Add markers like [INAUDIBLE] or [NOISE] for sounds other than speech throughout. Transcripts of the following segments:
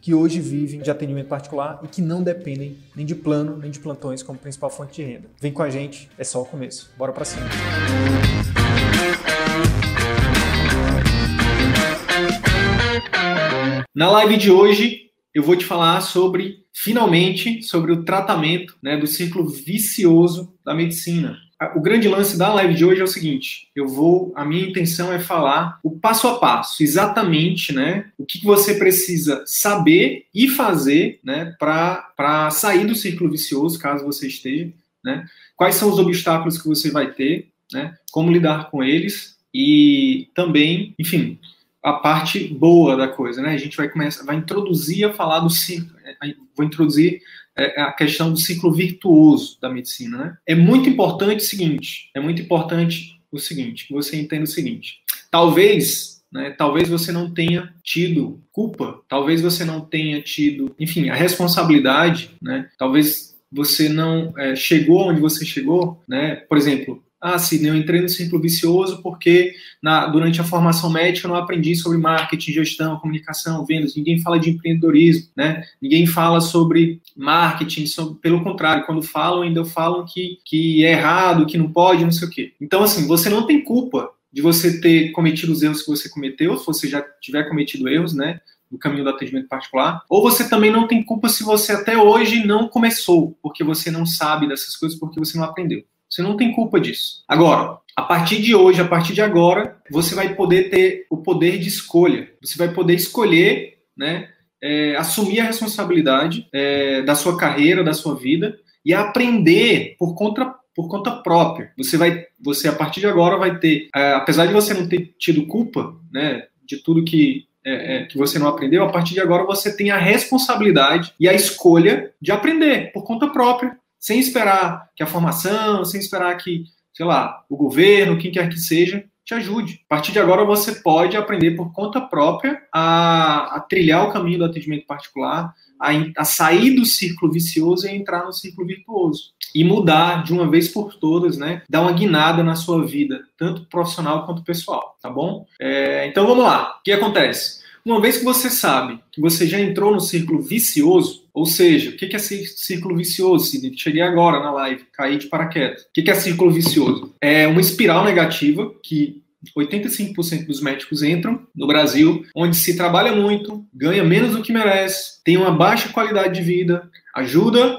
que hoje vivem de atendimento particular e que não dependem nem de plano nem de plantões como principal fonte de renda. Vem com a gente, é só o começo. Bora para cima. Na live de hoje, eu vou te falar sobre, finalmente, sobre o tratamento né, do ciclo vicioso da medicina o grande lance da live de hoje é o seguinte: eu vou, a minha intenção é falar o passo a passo, exatamente, né? O que você precisa saber e fazer, né, para sair do círculo vicioso, caso você esteja, né? Quais são os obstáculos que você vai ter, né? Como lidar com eles e também, enfim, a parte boa da coisa, né? A gente vai começar, vai introduzir a falar do ciclo, é, vou introduzir a questão do ciclo virtuoso da medicina. Né? É muito importante o seguinte, é muito importante o seguinte, que você entenda o seguinte. Talvez, né, talvez você não tenha tido culpa, talvez você não tenha tido, enfim, a responsabilidade, né? Talvez você não é, chegou onde você chegou, né? Por exemplo, ah, Sidney, eu entrei no círculo vicioso porque na, durante a formação médica eu não aprendi sobre marketing, gestão, comunicação, vendas. Ninguém fala de empreendedorismo, né? Ninguém fala sobre marketing. Sobre, pelo contrário, quando falam, ainda falam que, que é errado, que não pode, não sei o quê. Então, assim, você não tem culpa de você ter cometido os erros que você cometeu, se você já tiver cometido erros, né? no caminho do atendimento particular, ou você também não tem culpa se você até hoje não começou, porque você não sabe dessas coisas, porque você não aprendeu. Você não tem culpa disso. Agora, a partir de hoje, a partir de agora, você vai poder ter o poder de escolha. Você vai poder escolher, né, é, assumir a responsabilidade é, da sua carreira, da sua vida e aprender por conta por conta própria. Você vai, você a partir de agora vai ter, é, apesar de você não ter tido culpa, né, de tudo que é, é, que você não aprendeu, a partir de agora você tem a responsabilidade e a escolha de aprender por conta própria sem esperar que a formação, sem esperar que, sei lá, o governo, quem quer que seja, te ajude. A partir de agora você pode aprender por conta própria a, a trilhar o caminho do atendimento particular, a, a, sair do círculo vicioso e entrar no círculo virtuoso. E mudar de uma vez por todas, né? Dar uma guinada na sua vida, tanto profissional quanto pessoal, tá bom? É, então vamos lá. O que acontece? Uma vez que você sabe que você já entrou no círculo vicioso, ou seja, o que é círculo vicioso, Sidney? Cheguei agora na live, caí de paraquedas. O que é círculo vicioso? É uma espiral negativa que 85% dos médicos entram no Brasil, onde se trabalha muito, ganha menos do que merece, tem uma baixa qualidade de vida, ajuda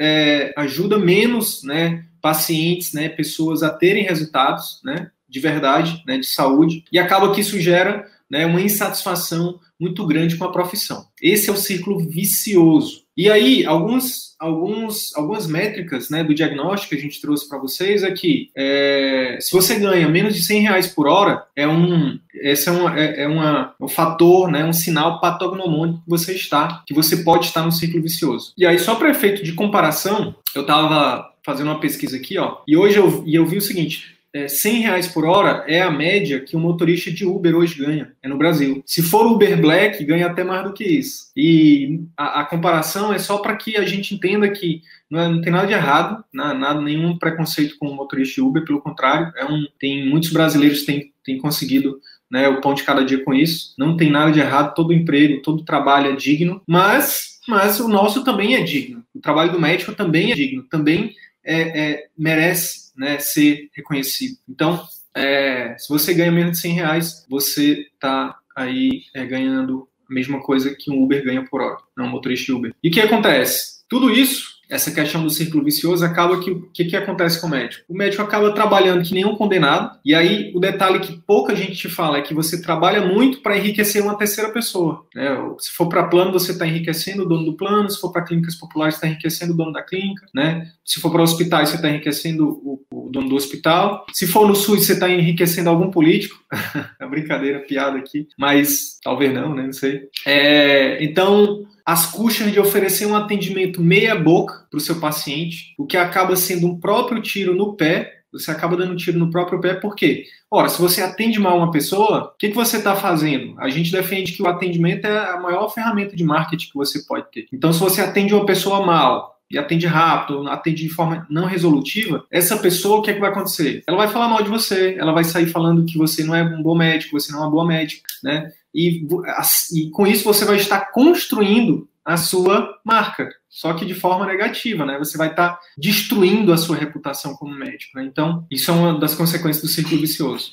é, ajuda menos né, pacientes, né, pessoas a terem resultados né, de verdade, né, de saúde, e acaba que isso gera né, uma insatisfação muito grande com a profissão. Esse é o círculo vicioso. E aí, alguns, alguns, algumas métricas né, do diagnóstico que a gente trouxe para vocês é que é, se você ganha menos de 100 reais por hora, é um, esse é, uma, é, é uma, um fator, né, um sinal patognomônico que você está, que você pode estar no ciclo vicioso. E aí, só para efeito de comparação, eu estava fazendo uma pesquisa aqui, ó, e hoje eu, e eu vi o seguinte, é, 100 reais por hora é a média que um motorista de Uber hoje ganha, é no Brasil. Se for Uber Black, ganha até mais do que isso. E a, a comparação é só para que a gente entenda que não, é, não tem nada de errado, nada, nada, nenhum preconceito com o motorista de Uber, pelo contrário, é um, tem muitos brasileiros têm, têm conseguido né, o pão de cada dia com isso. Não tem nada de errado, todo emprego, todo trabalho é digno, mas, mas o nosso também é digno. O trabalho do médico também é digno, também é, é, merece né, ser reconhecido. Então, é, se você ganha menos de 100 reais, você está aí é, ganhando a mesma coisa que um Uber ganha por hora, não um motorista Uber. E o que acontece? Tudo isso essa questão do círculo vicioso, acaba que o que, que acontece com o médico? O médico acaba trabalhando que nem um condenado, e aí o detalhe que pouca gente te fala é que você trabalha muito para enriquecer uma terceira pessoa. Né? Se for para plano, você está enriquecendo o dono do plano, se for para clínicas populares, está enriquecendo o dono da clínica, né? Se for para hospitais, você está enriquecendo o, dono do hospital. Se for no SUS, você está enriquecendo algum político. [LAUGHS] é brincadeira, piada aqui, mas talvez não, né? Não sei. É, então, as custas de oferecer um atendimento meia-boca para o seu paciente, o que acaba sendo um próprio tiro no pé. Você acaba dando um tiro no próprio pé, por quê? Ora, se você atende mal uma pessoa, o que, que você está fazendo? A gente defende que o atendimento é a maior ferramenta de marketing que você pode ter. Então, se você atende uma pessoa mal, e atende rápido, atende de forma não resolutiva, essa pessoa, o que, é que vai acontecer? Ela vai falar mal de você, ela vai sair falando que você não é um bom médico, você não é uma boa médica, né? E, e com isso você vai estar construindo a sua marca, só que de forma negativa, né? Você vai estar destruindo a sua reputação como médico. Né? Então, isso é uma das consequências do círculo vicioso.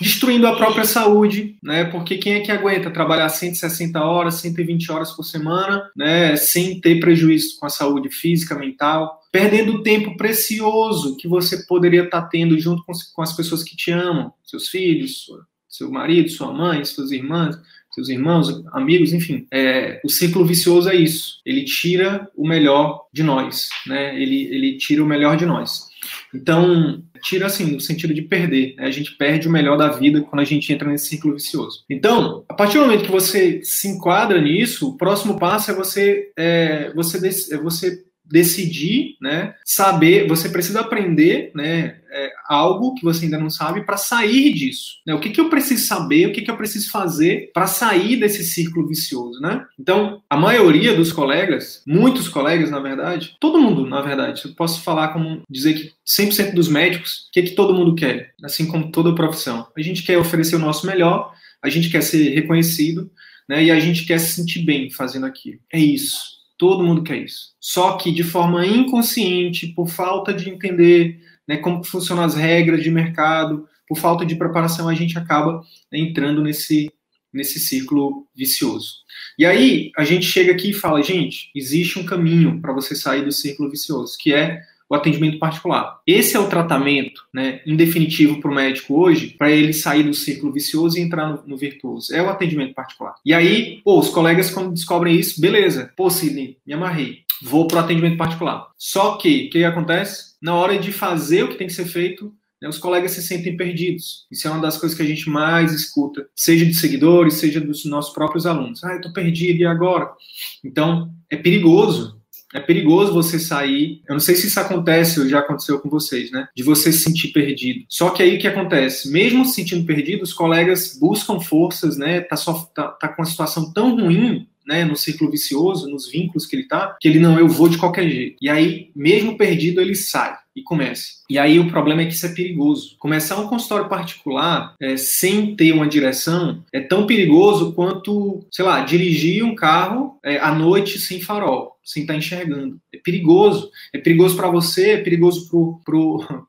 Destruindo a própria saúde, né? Porque quem é que aguenta trabalhar 160 horas, 120 horas por semana, né? Sem ter prejuízo com a saúde física, mental, perdendo tempo precioso que você poderia estar tendo junto com, as pessoas que te amam, seus filhos, seu marido, sua mãe, suas irmãs, seus irmãos, amigos, enfim. É, o ciclo vicioso é isso. Ele tira o melhor de nós, né? Ele, ele tira o melhor de nós. Então, tira assim, no sentido de perder. Né? A gente perde o melhor da vida quando a gente entra nesse ciclo vicioso. Então, a partir do momento que você se enquadra nisso, o próximo passo é você, é, você, é você decidir, né, saber, você precisa aprender, né, é, algo que você ainda não sabe para sair disso. Né? O que, que eu preciso saber, o que, que eu preciso fazer para sair desse círculo vicioso, né? Então, a maioria dos colegas, muitos colegas, na verdade, todo mundo, na verdade, eu posso falar como dizer que 100% dos médicos, o que, que todo mundo quer, assim como toda profissão. A gente quer oferecer o nosso melhor, a gente quer ser reconhecido, né, e a gente quer se sentir bem fazendo aquilo. É isso. Todo mundo quer isso. Só que de forma inconsciente, por falta de entender né, como funcionam as regras de mercado, por falta de preparação, a gente acaba né, entrando nesse, nesse ciclo vicioso. E aí a gente chega aqui e fala, gente, existe um caminho para você sair do círculo vicioso, que é o atendimento particular. Esse é o tratamento, né, em definitivo para o médico hoje, para ele sair do círculo vicioso e entrar no, no, virtuoso. É o atendimento particular. E aí, pô, os colegas quando descobrem isso, beleza, pô, Sidney, me amarrei, vou para o atendimento particular. Só que, o que acontece? Na hora de fazer o que tem que ser feito, né, os colegas se sentem perdidos. Isso é uma das coisas que a gente mais escuta, seja de seguidores, seja dos nossos próprios alunos. Ah, eu estou perdido, e agora? Então, é perigoso é perigoso você sair. Eu não sei se isso acontece ou já aconteceu com vocês, né? De você se sentir perdido. Só que aí o que acontece? Mesmo se sentindo perdido, os colegas buscam forças, né? Tá, só, tá, tá com uma situação tão ruim né, no círculo vicioso, nos vínculos que ele tá, que ele não, eu vou de qualquer jeito. E aí, mesmo perdido, ele sai e começa. E aí o problema é que isso é perigoso. Começar um consultório particular é, sem ter uma direção é tão perigoso quanto, sei lá, dirigir um carro é, à noite sem farol, sem estar tá enxergando. É perigoso. É perigoso para você, é perigoso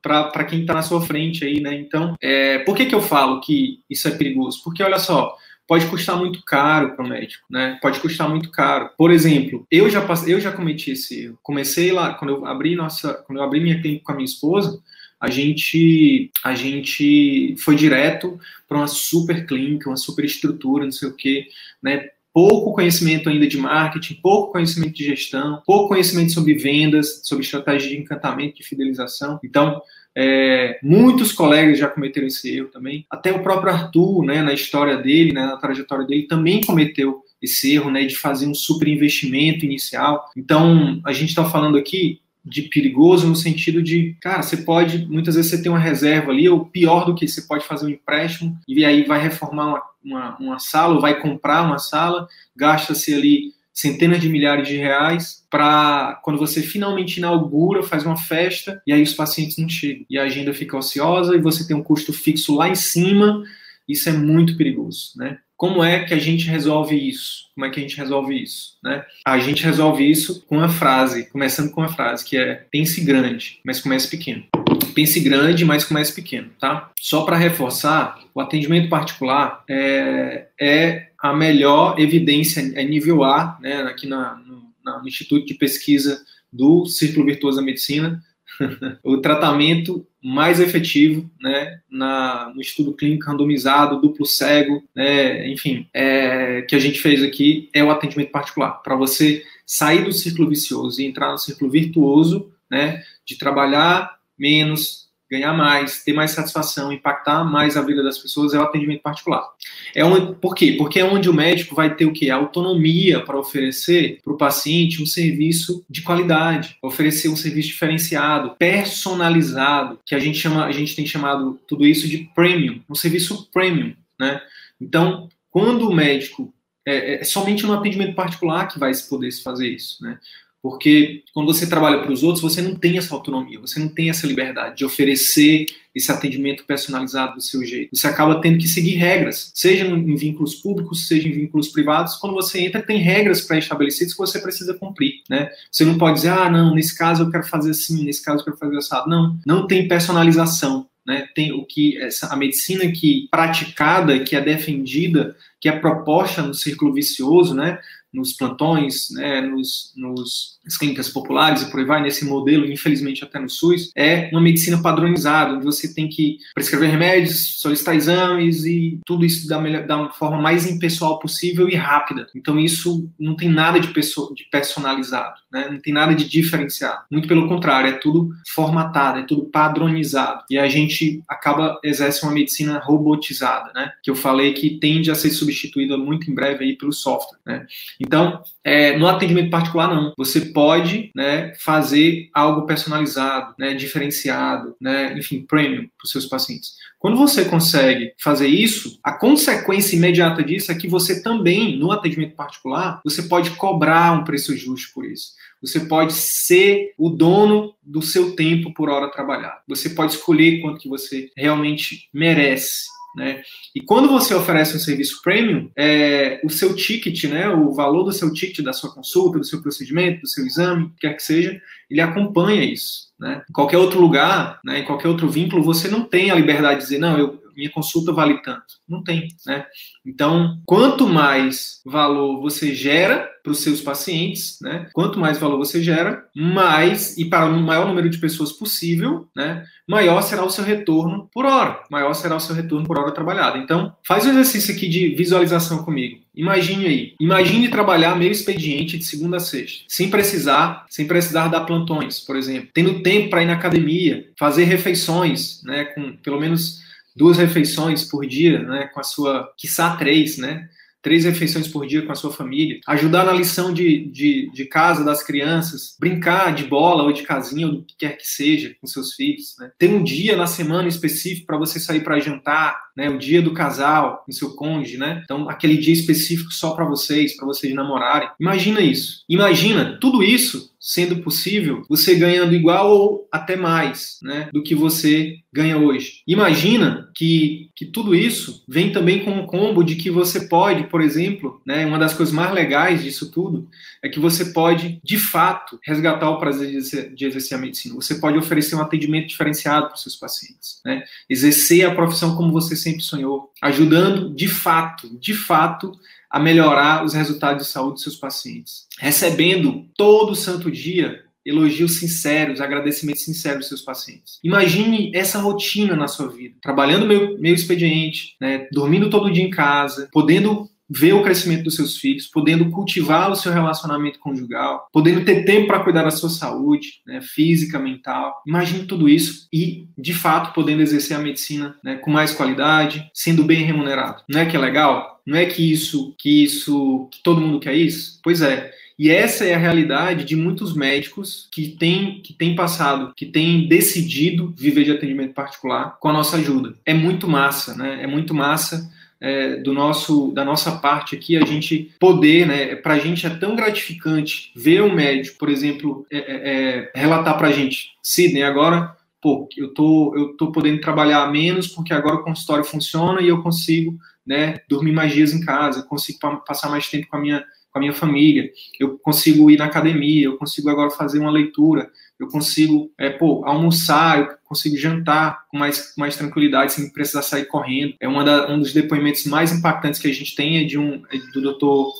para [LAUGHS] quem está na sua frente aí, né? Então, é, por que, que eu falo que isso é perigoso? Porque olha só, pode custar muito caro para o médico, né? Pode custar muito caro. Por exemplo, eu já passei, eu já cometi esse erro. Comecei lá quando eu abri nossa, quando eu abri minha clínica com a minha esposa, a gente a gente foi direto para uma super clínica, uma super estrutura, não sei o quê, né? Pouco conhecimento ainda de marketing, pouco conhecimento de gestão, pouco conhecimento sobre vendas, sobre estratégia de encantamento, de fidelização. Então, é, muitos colegas já cometeram esse erro também. Até o próprio Arthur, né, na história dele, né, na trajetória dele, também cometeu esse erro né, de fazer um super investimento inicial. Então, a gente está falando aqui de perigoso no sentido de, cara, você pode, muitas vezes você tem uma reserva ali, ou pior do que você pode fazer um empréstimo e aí vai reformar uma, uma, uma sala, ou vai comprar uma sala, gasta-se ali centenas de milhares de reais para quando você finalmente inaugura, faz uma festa e aí os pacientes não chegam e a agenda fica ociosa e você tem um custo fixo lá em cima. Isso é muito perigoso, né? Como é que a gente resolve isso? Como é que a gente resolve isso, né? A gente resolve isso com uma frase, começando com uma frase que é pense grande, mas comece pequeno. Pense grande, mas comece pequeno, tá? Só para reforçar, o atendimento particular é, é a melhor evidência é nível A, né, aqui na, no, no, Instituto de Pesquisa do Círculo Virtuoso da Medicina, [LAUGHS] o tratamento mais efetivo, né, na, no estudo clínico randomizado, duplo cego, né, enfim, é, que a gente fez aqui é o atendimento particular, para você sair do círculo vicioso e entrar no círculo virtuoso, né, de trabalhar menos, ganhar mais, ter mais satisfação, impactar mais a vida das pessoas é o atendimento particular. É onde, por quê? Porque é onde o médico vai ter o quê? A autonomia para oferecer para o paciente um serviço de qualidade, oferecer um serviço diferenciado, personalizado, que a gente chama, a gente tem chamado tudo isso de premium, um serviço premium, né? Então, quando o médico é, é somente no atendimento particular que vai poder se fazer isso, né? Porque quando você trabalha para os outros, você não tem essa autonomia, você não tem essa liberdade de oferecer esse atendimento personalizado do seu jeito. Você acaba tendo que seguir regras, seja em vínculos públicos, seja em vínculos privados. Quando você entra, tem regras pré-estabelecidas que você precisa cumprir, né? Você não pode dizer, ah, não, nesse caso eu quero fazer assim, nesse caso eu quero fazer assado. Não, não tem personalização. Né, tem o que essa, a medicina que praticada, que é defendida, que é proposta no círculo vicioso, né, nos plantões, né, nos, nos nas clínicas populares e por aí vai, nesse modelo, infelizmente até no SUS, é uma medicina padronizada, onde você tem que prescrever remédios, solicitar exames e tudo isso da, melhor, da forma mais impessoal possível e rápida. Então isso não tem nada de, pessoa, de personalizado, né? não tem nada de diferenciado. Muito pelo contrário, é tudo formatado, é tudo padronizado. E a gente acaba, exerce uma medicina robotizada, né? que eu falei que tende a ser substituída muito em breve aí pelo software. Né? Então, é, no atendimento particular, não. Você pode né, fazer algo personalizado, né, diferenciado, né, enfim, premium para os seus pacientes. Quando você consegue fazer isso, a consequência imediata disso é que você também, no atendimento particular, você pode cobrar um preço justo por isso. Você pode ser o dono do seu tempo por hora trabalhada. Você pode escolher quanto que você realmente merece né? E quando você oferece um serviço premium, é, o seu ticket, né, o valor do seu ticket, da sua consulta, do seu procedimento, do seu exame, quer que seja, ele acompanha isso. Né? Em qualquer outro lugar, né, em qualquer outro vínculo, você não tem a liberdade de dizer, não, eu, minha consulta vale tanto. Não tem, né? Então, quanto mais valor você gera para os seus pacientes, né? Quanto mais valor você gera, mais e para o maior número de pessoas possível, né? Maior será o seu retorno por hora. Maior será o seu retorno por hora trabalhada. Então, faz um exercício aqui de visualização comigo. Imagine aí. Imagine trabalhar meio expediente de segunda a sexta, sem precisar, sem precisar dar plantões, por exemplo, tendo tempo para ir na academia, fazer refeições, né? Com pelo menos duas refeições por dia, né, com a sua, quiçá três, né, três refeições por dia com a sua família, ajudar na lição de, de, de, casa das crianças, brincar de bola ou de casinha, ou do que quer que seja, com seus filhos, né? ter um dia na semana específico para você sair para jantar, né? o dia do casal, com seu cônjuge, né? então aquele dia específico só para vocês, para vocês namorarem. Imagina isso. Imagina tudo isso sendo possível, você ganhando igual ou até mais né, do que você ganha hoje. Imagina que, que tudo isso vem também com um combo de que você pode, por exemplo, né, uma das coisas mais legais disso tudo é que você pode, de fato, resgatar o prazer de exercer a medicina. Você pode oferecer um atendimento diferenciado para os seus pacientes, né, exercer a profissão como você sempre sonhou, ajudando de fato, de fato, a melhorar os resultados de saúde dos seus pacientes, recebendo todo santo dia elogios sinceros, agradecimentos sinceros dos seus pacientes. Imagine essa rotina na sua vida, trabalhando meio, meio expediente, né, dormindo todo dia em casa, podendo ver o crescimento dos seus filhos, podendo cultivar o seu relacionamento conjugal, podendo ter tempo para cuidar da sua saúde, né, física, mental. Imagine tudo isso e, de fato, podendo exercer a medicina né, com mais qualidade, sendo bem remunerado. Não é que é legal? Não é que isso, que isso, que todo mundo quer isso? Pois é. E essa é a realidade de muitos médicos que têm, que têm passado, que têm decidido viver de atendimento particular com a nossa ajuda. É muito massa, né? É muito massa é, do nosso, da nossa parte aqui, a gente poder, né, para a gente é tão gratificante ver um médico, por exemplo, é, é, é relatar para a gente, Sidney, agora, pô, eu tô, eu tô podendo trabalhar menos porque agora o consultório funciona e eu consigo, né, dormir mais dias em casa, consigo passar mais tempo com a minha com a minha família, eu consigo ir na academia, eu consigo agora fazer uma leitura, eu consigo, é, pô, almoçar, eu consigo jantar com mais, com mais tranquilidade, sem precisar sair correndo. É uma da, um dos depoimentos mais impactantes que a gente tem é de um é do doutor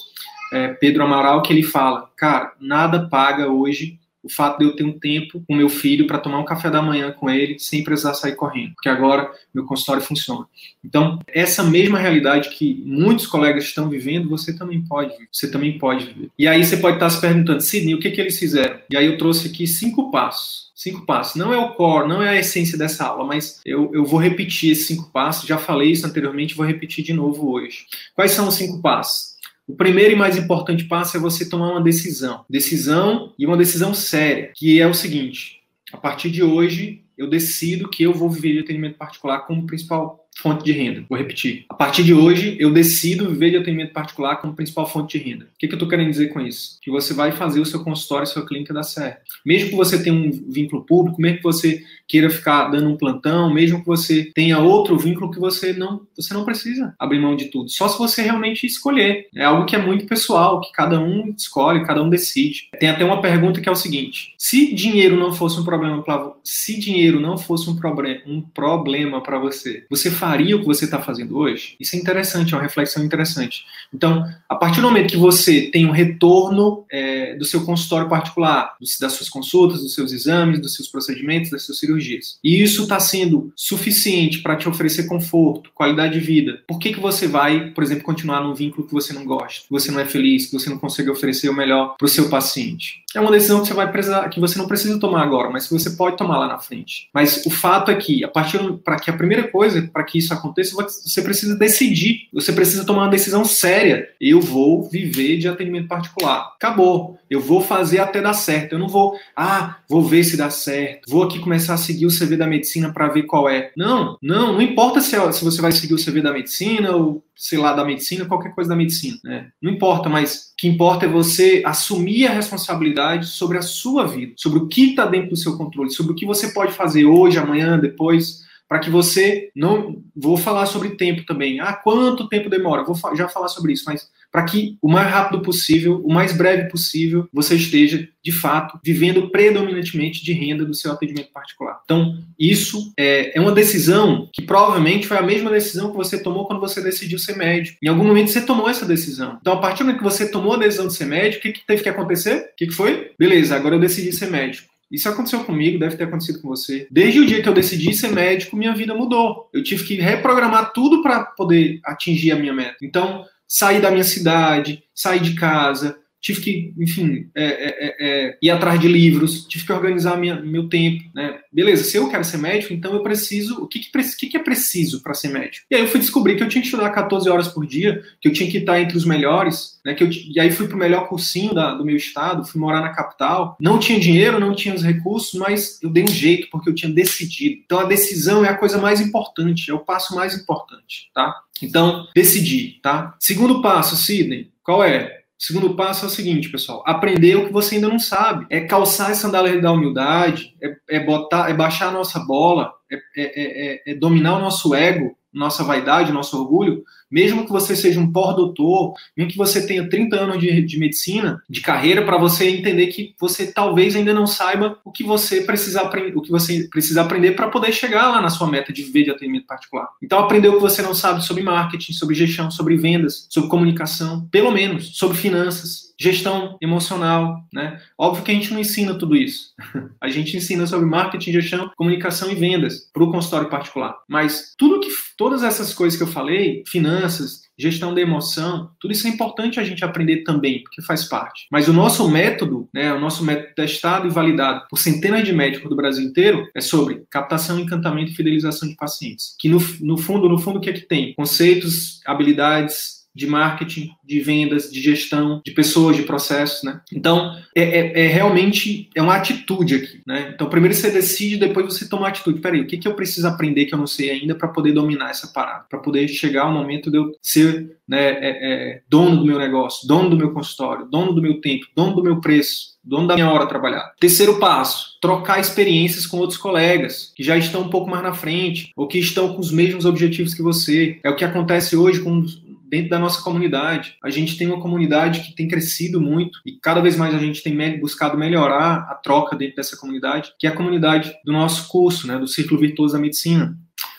é, Pedro Amaral, que ele fala, cara, nada paga hoje o fato de eu ter um tempo com meu filho para tomar um café da manhã com ele sem precisar sair correndo, porque agora meu consultório funciona. Então, essa mesma realidade que muitos colegas estão vivendo, você também pode, você também pode viver. E aí você pode estar se perguntando, Sidney, o que que eles fizeram? E aí eu trouxe aqui cinco passos cinco passos. Não é o core, não é a essência dessa aula, mas eu, eu vou repetir esses cinco passos. Já falei isso anteriormente, vou repetir de novo hoje. Quais são os cinco passos? O primeiro e mais importante passo é você tomar uma decisão. Decisão e uma decisão séria, que é o seguinte: a partir de hoje, eu decido que eu vou viver de atendimento particular como principal fonte de renda. Vou repetir. A partir de hoje, eu decido viver de atendimento particular como principal fonte de renda. O que, que eu estou querendo dizer com isso? Que você vai fazer o seu consultório, sua clínica dar certo. Mesmo que você tenha um vínculo público, mesmo que você queira ficar dando um plantão, mesmo que você tenha outro vínculo que você não, você não precisa abrir mão de tudo. Só se você realmente escolher. É algo que é muito pessoal, que cada um escolhe, cada um decide. Tem até uma pergunta que é o seguinte: se dinheiro não fosse um problema para se dinheiro não fosse um, problema um problema para você, você faria o que você está fazendo hoje? Isso é interessante, é uma reflexão interessante. Então, a partir do momento que você tem um retorno é, do seu consultório particular, das suas consultas, dos seus exames, dos seus procedimentos, das suas cirurgias, e isso está sendo suficiente para te oferecer conforto, qualidade de vida, por que, que você vai, por exemplo, continuar num vínculo que você não gosta, que você não é feliz, que você não consegue oferecer o melhor para o seu paciente? É uma decisão que você vai precisar, que você não precisa tomar agora, mas que você pode tomar lá na frente. Mas o fato é que, a partir para que a primeira coisa para que isso aconteça, você precisa decidir, você precisa tomar uma decisão séria. Eu vou viver de atendimento particular. Acabou. Eu vou fazer até dar certo. Eu não vou, ah, vou ver se dá certo. Vou aqui começar a seguir o CV da medicina para ver qual é. Não, não, não importa se, se você vai seguir o CV da medicina ou sei lá, da medicina, qualquer coisa da medicina. Né? Não importa, mas o que importa é você assumir a responsabilidade sobre a sua vida, sobre o que está dentro do seu controle, sobre o que você pode fazer hoje, amanhã, depois, para que você não. Vou falar sobre tempo também. Ah, quanto tempo demora? Vou já falar sobre isso, mas para que o mais rápido possível, o mais breve possível, você esteja, de fato, vivendo predominantemente de renda do seu atendimento particular. Então, isso é, é uma decisão que provavelmente foi a mesma decisão que você tomou quando você decidiu ser médico. Em algum momento você tomou essa decisão. Então, a partir do momento que você tomou a decisão de ser médico, o que, que teve que acontecer? O que, que foi? Beleza, agora eu decidi ser médico. Isso aconteceu comigo, deve ter acontecido com você. Desde o dia que eu decidi ser médico, minha vida mudou. Eu tive que reprogramar tudo para poder atingir a minha meta. Então, sair da minha cidade, sair de casa, tive que, enfim, é, é, é, é, ir atrás de livros, tive que organizar minha, meu tempo, né? Beleza, se eu quero ser médico, então eu preciso, o que, que, que, que é preciso para ser médico? E aí eu fui descobrir que eu tinha que estudar 14 horas por dia, que eu tinha que estar entre os melhores, né? Que eu, e aí fui para o melhor cursinho da, do meu estado, fui morar na capital, não tinha dinheiro, não tinha os recursos, mas eu dei um jeito, porque eu tinha decidido. Então a decisão é a coisa mais importante, é o passo mais importante, tá? Então, decidi, tá? Segundo passo, Sidney, qual é? Segundo passo é o seguinte, pessoal: aprender o que você ainda não sabe. É calçar as sandálias da humildade, é, é, botar, é baixar a nossa bola, é, é, é, é dominar o nosso ego, nossa vaidade, nosso orgulho, mesmo que você seja um pós-doutor, mesmo que você tenha 30 anos de, de medicina, de carreira, para você entender que você talvez ainda não saiba o que você precisa aprender, o que você precisa aprender para poder chegar lá na sua meta de viver de atendimento particular. Então, aprender o que você não sabe sobre marketing, sobre gestão, sobre vendas, sobre comunicação, pelo menos, sobre finanças, gestão emocional, né? Óbvio que a gente não ensina tudo isso. [LAUGHS] A gente ensina sobre marketing, gestão, comunicação e vendas para o consultório particular. Mas tudo que todas essas coisas que eu falei, finanças, gestão da emoção, tudo isso é importante a gente aprender também, porque faz parte. Mas o nosso método, né, o nosso método testado e validado por centenas de médicos do Brasil inteiro, é sobre captação, encantamento e fidelização de pacientes. Que no, no fundo, no fundo, o que é que tem? Conceitos, habilidades, de marketing, de vendas, de gestão, de pessoas, de processos, né? Então, é, é, é, realmente é uma atitude aqui, né? Então, primeiro você decide, depois você toma atitude. Peraí, o que, que eu preciso aprender que eu não sei ainda para poder dominar essa parada? Para poder chegar ao momento de eu ser né, é, é, dono do meu negócio, dono do meu consultório, dono do meu tempo, dono do meu preço, dono da minha hora trabalhada. Terceiro passo, trocar experiências com outros colegas que já estão um pouco mais na frente ou que estão com os mesmos objetivos que você. É o que acontece hoje com dentro da nossa comunidade. A gente tem uma comunidade que tem crescido muito e cada vez mais a gente tem buscado melhorar a troca dentro dessa comunidade, que é a comunidade do nosso curso, né, do Círculo Virtuoso da Medicina.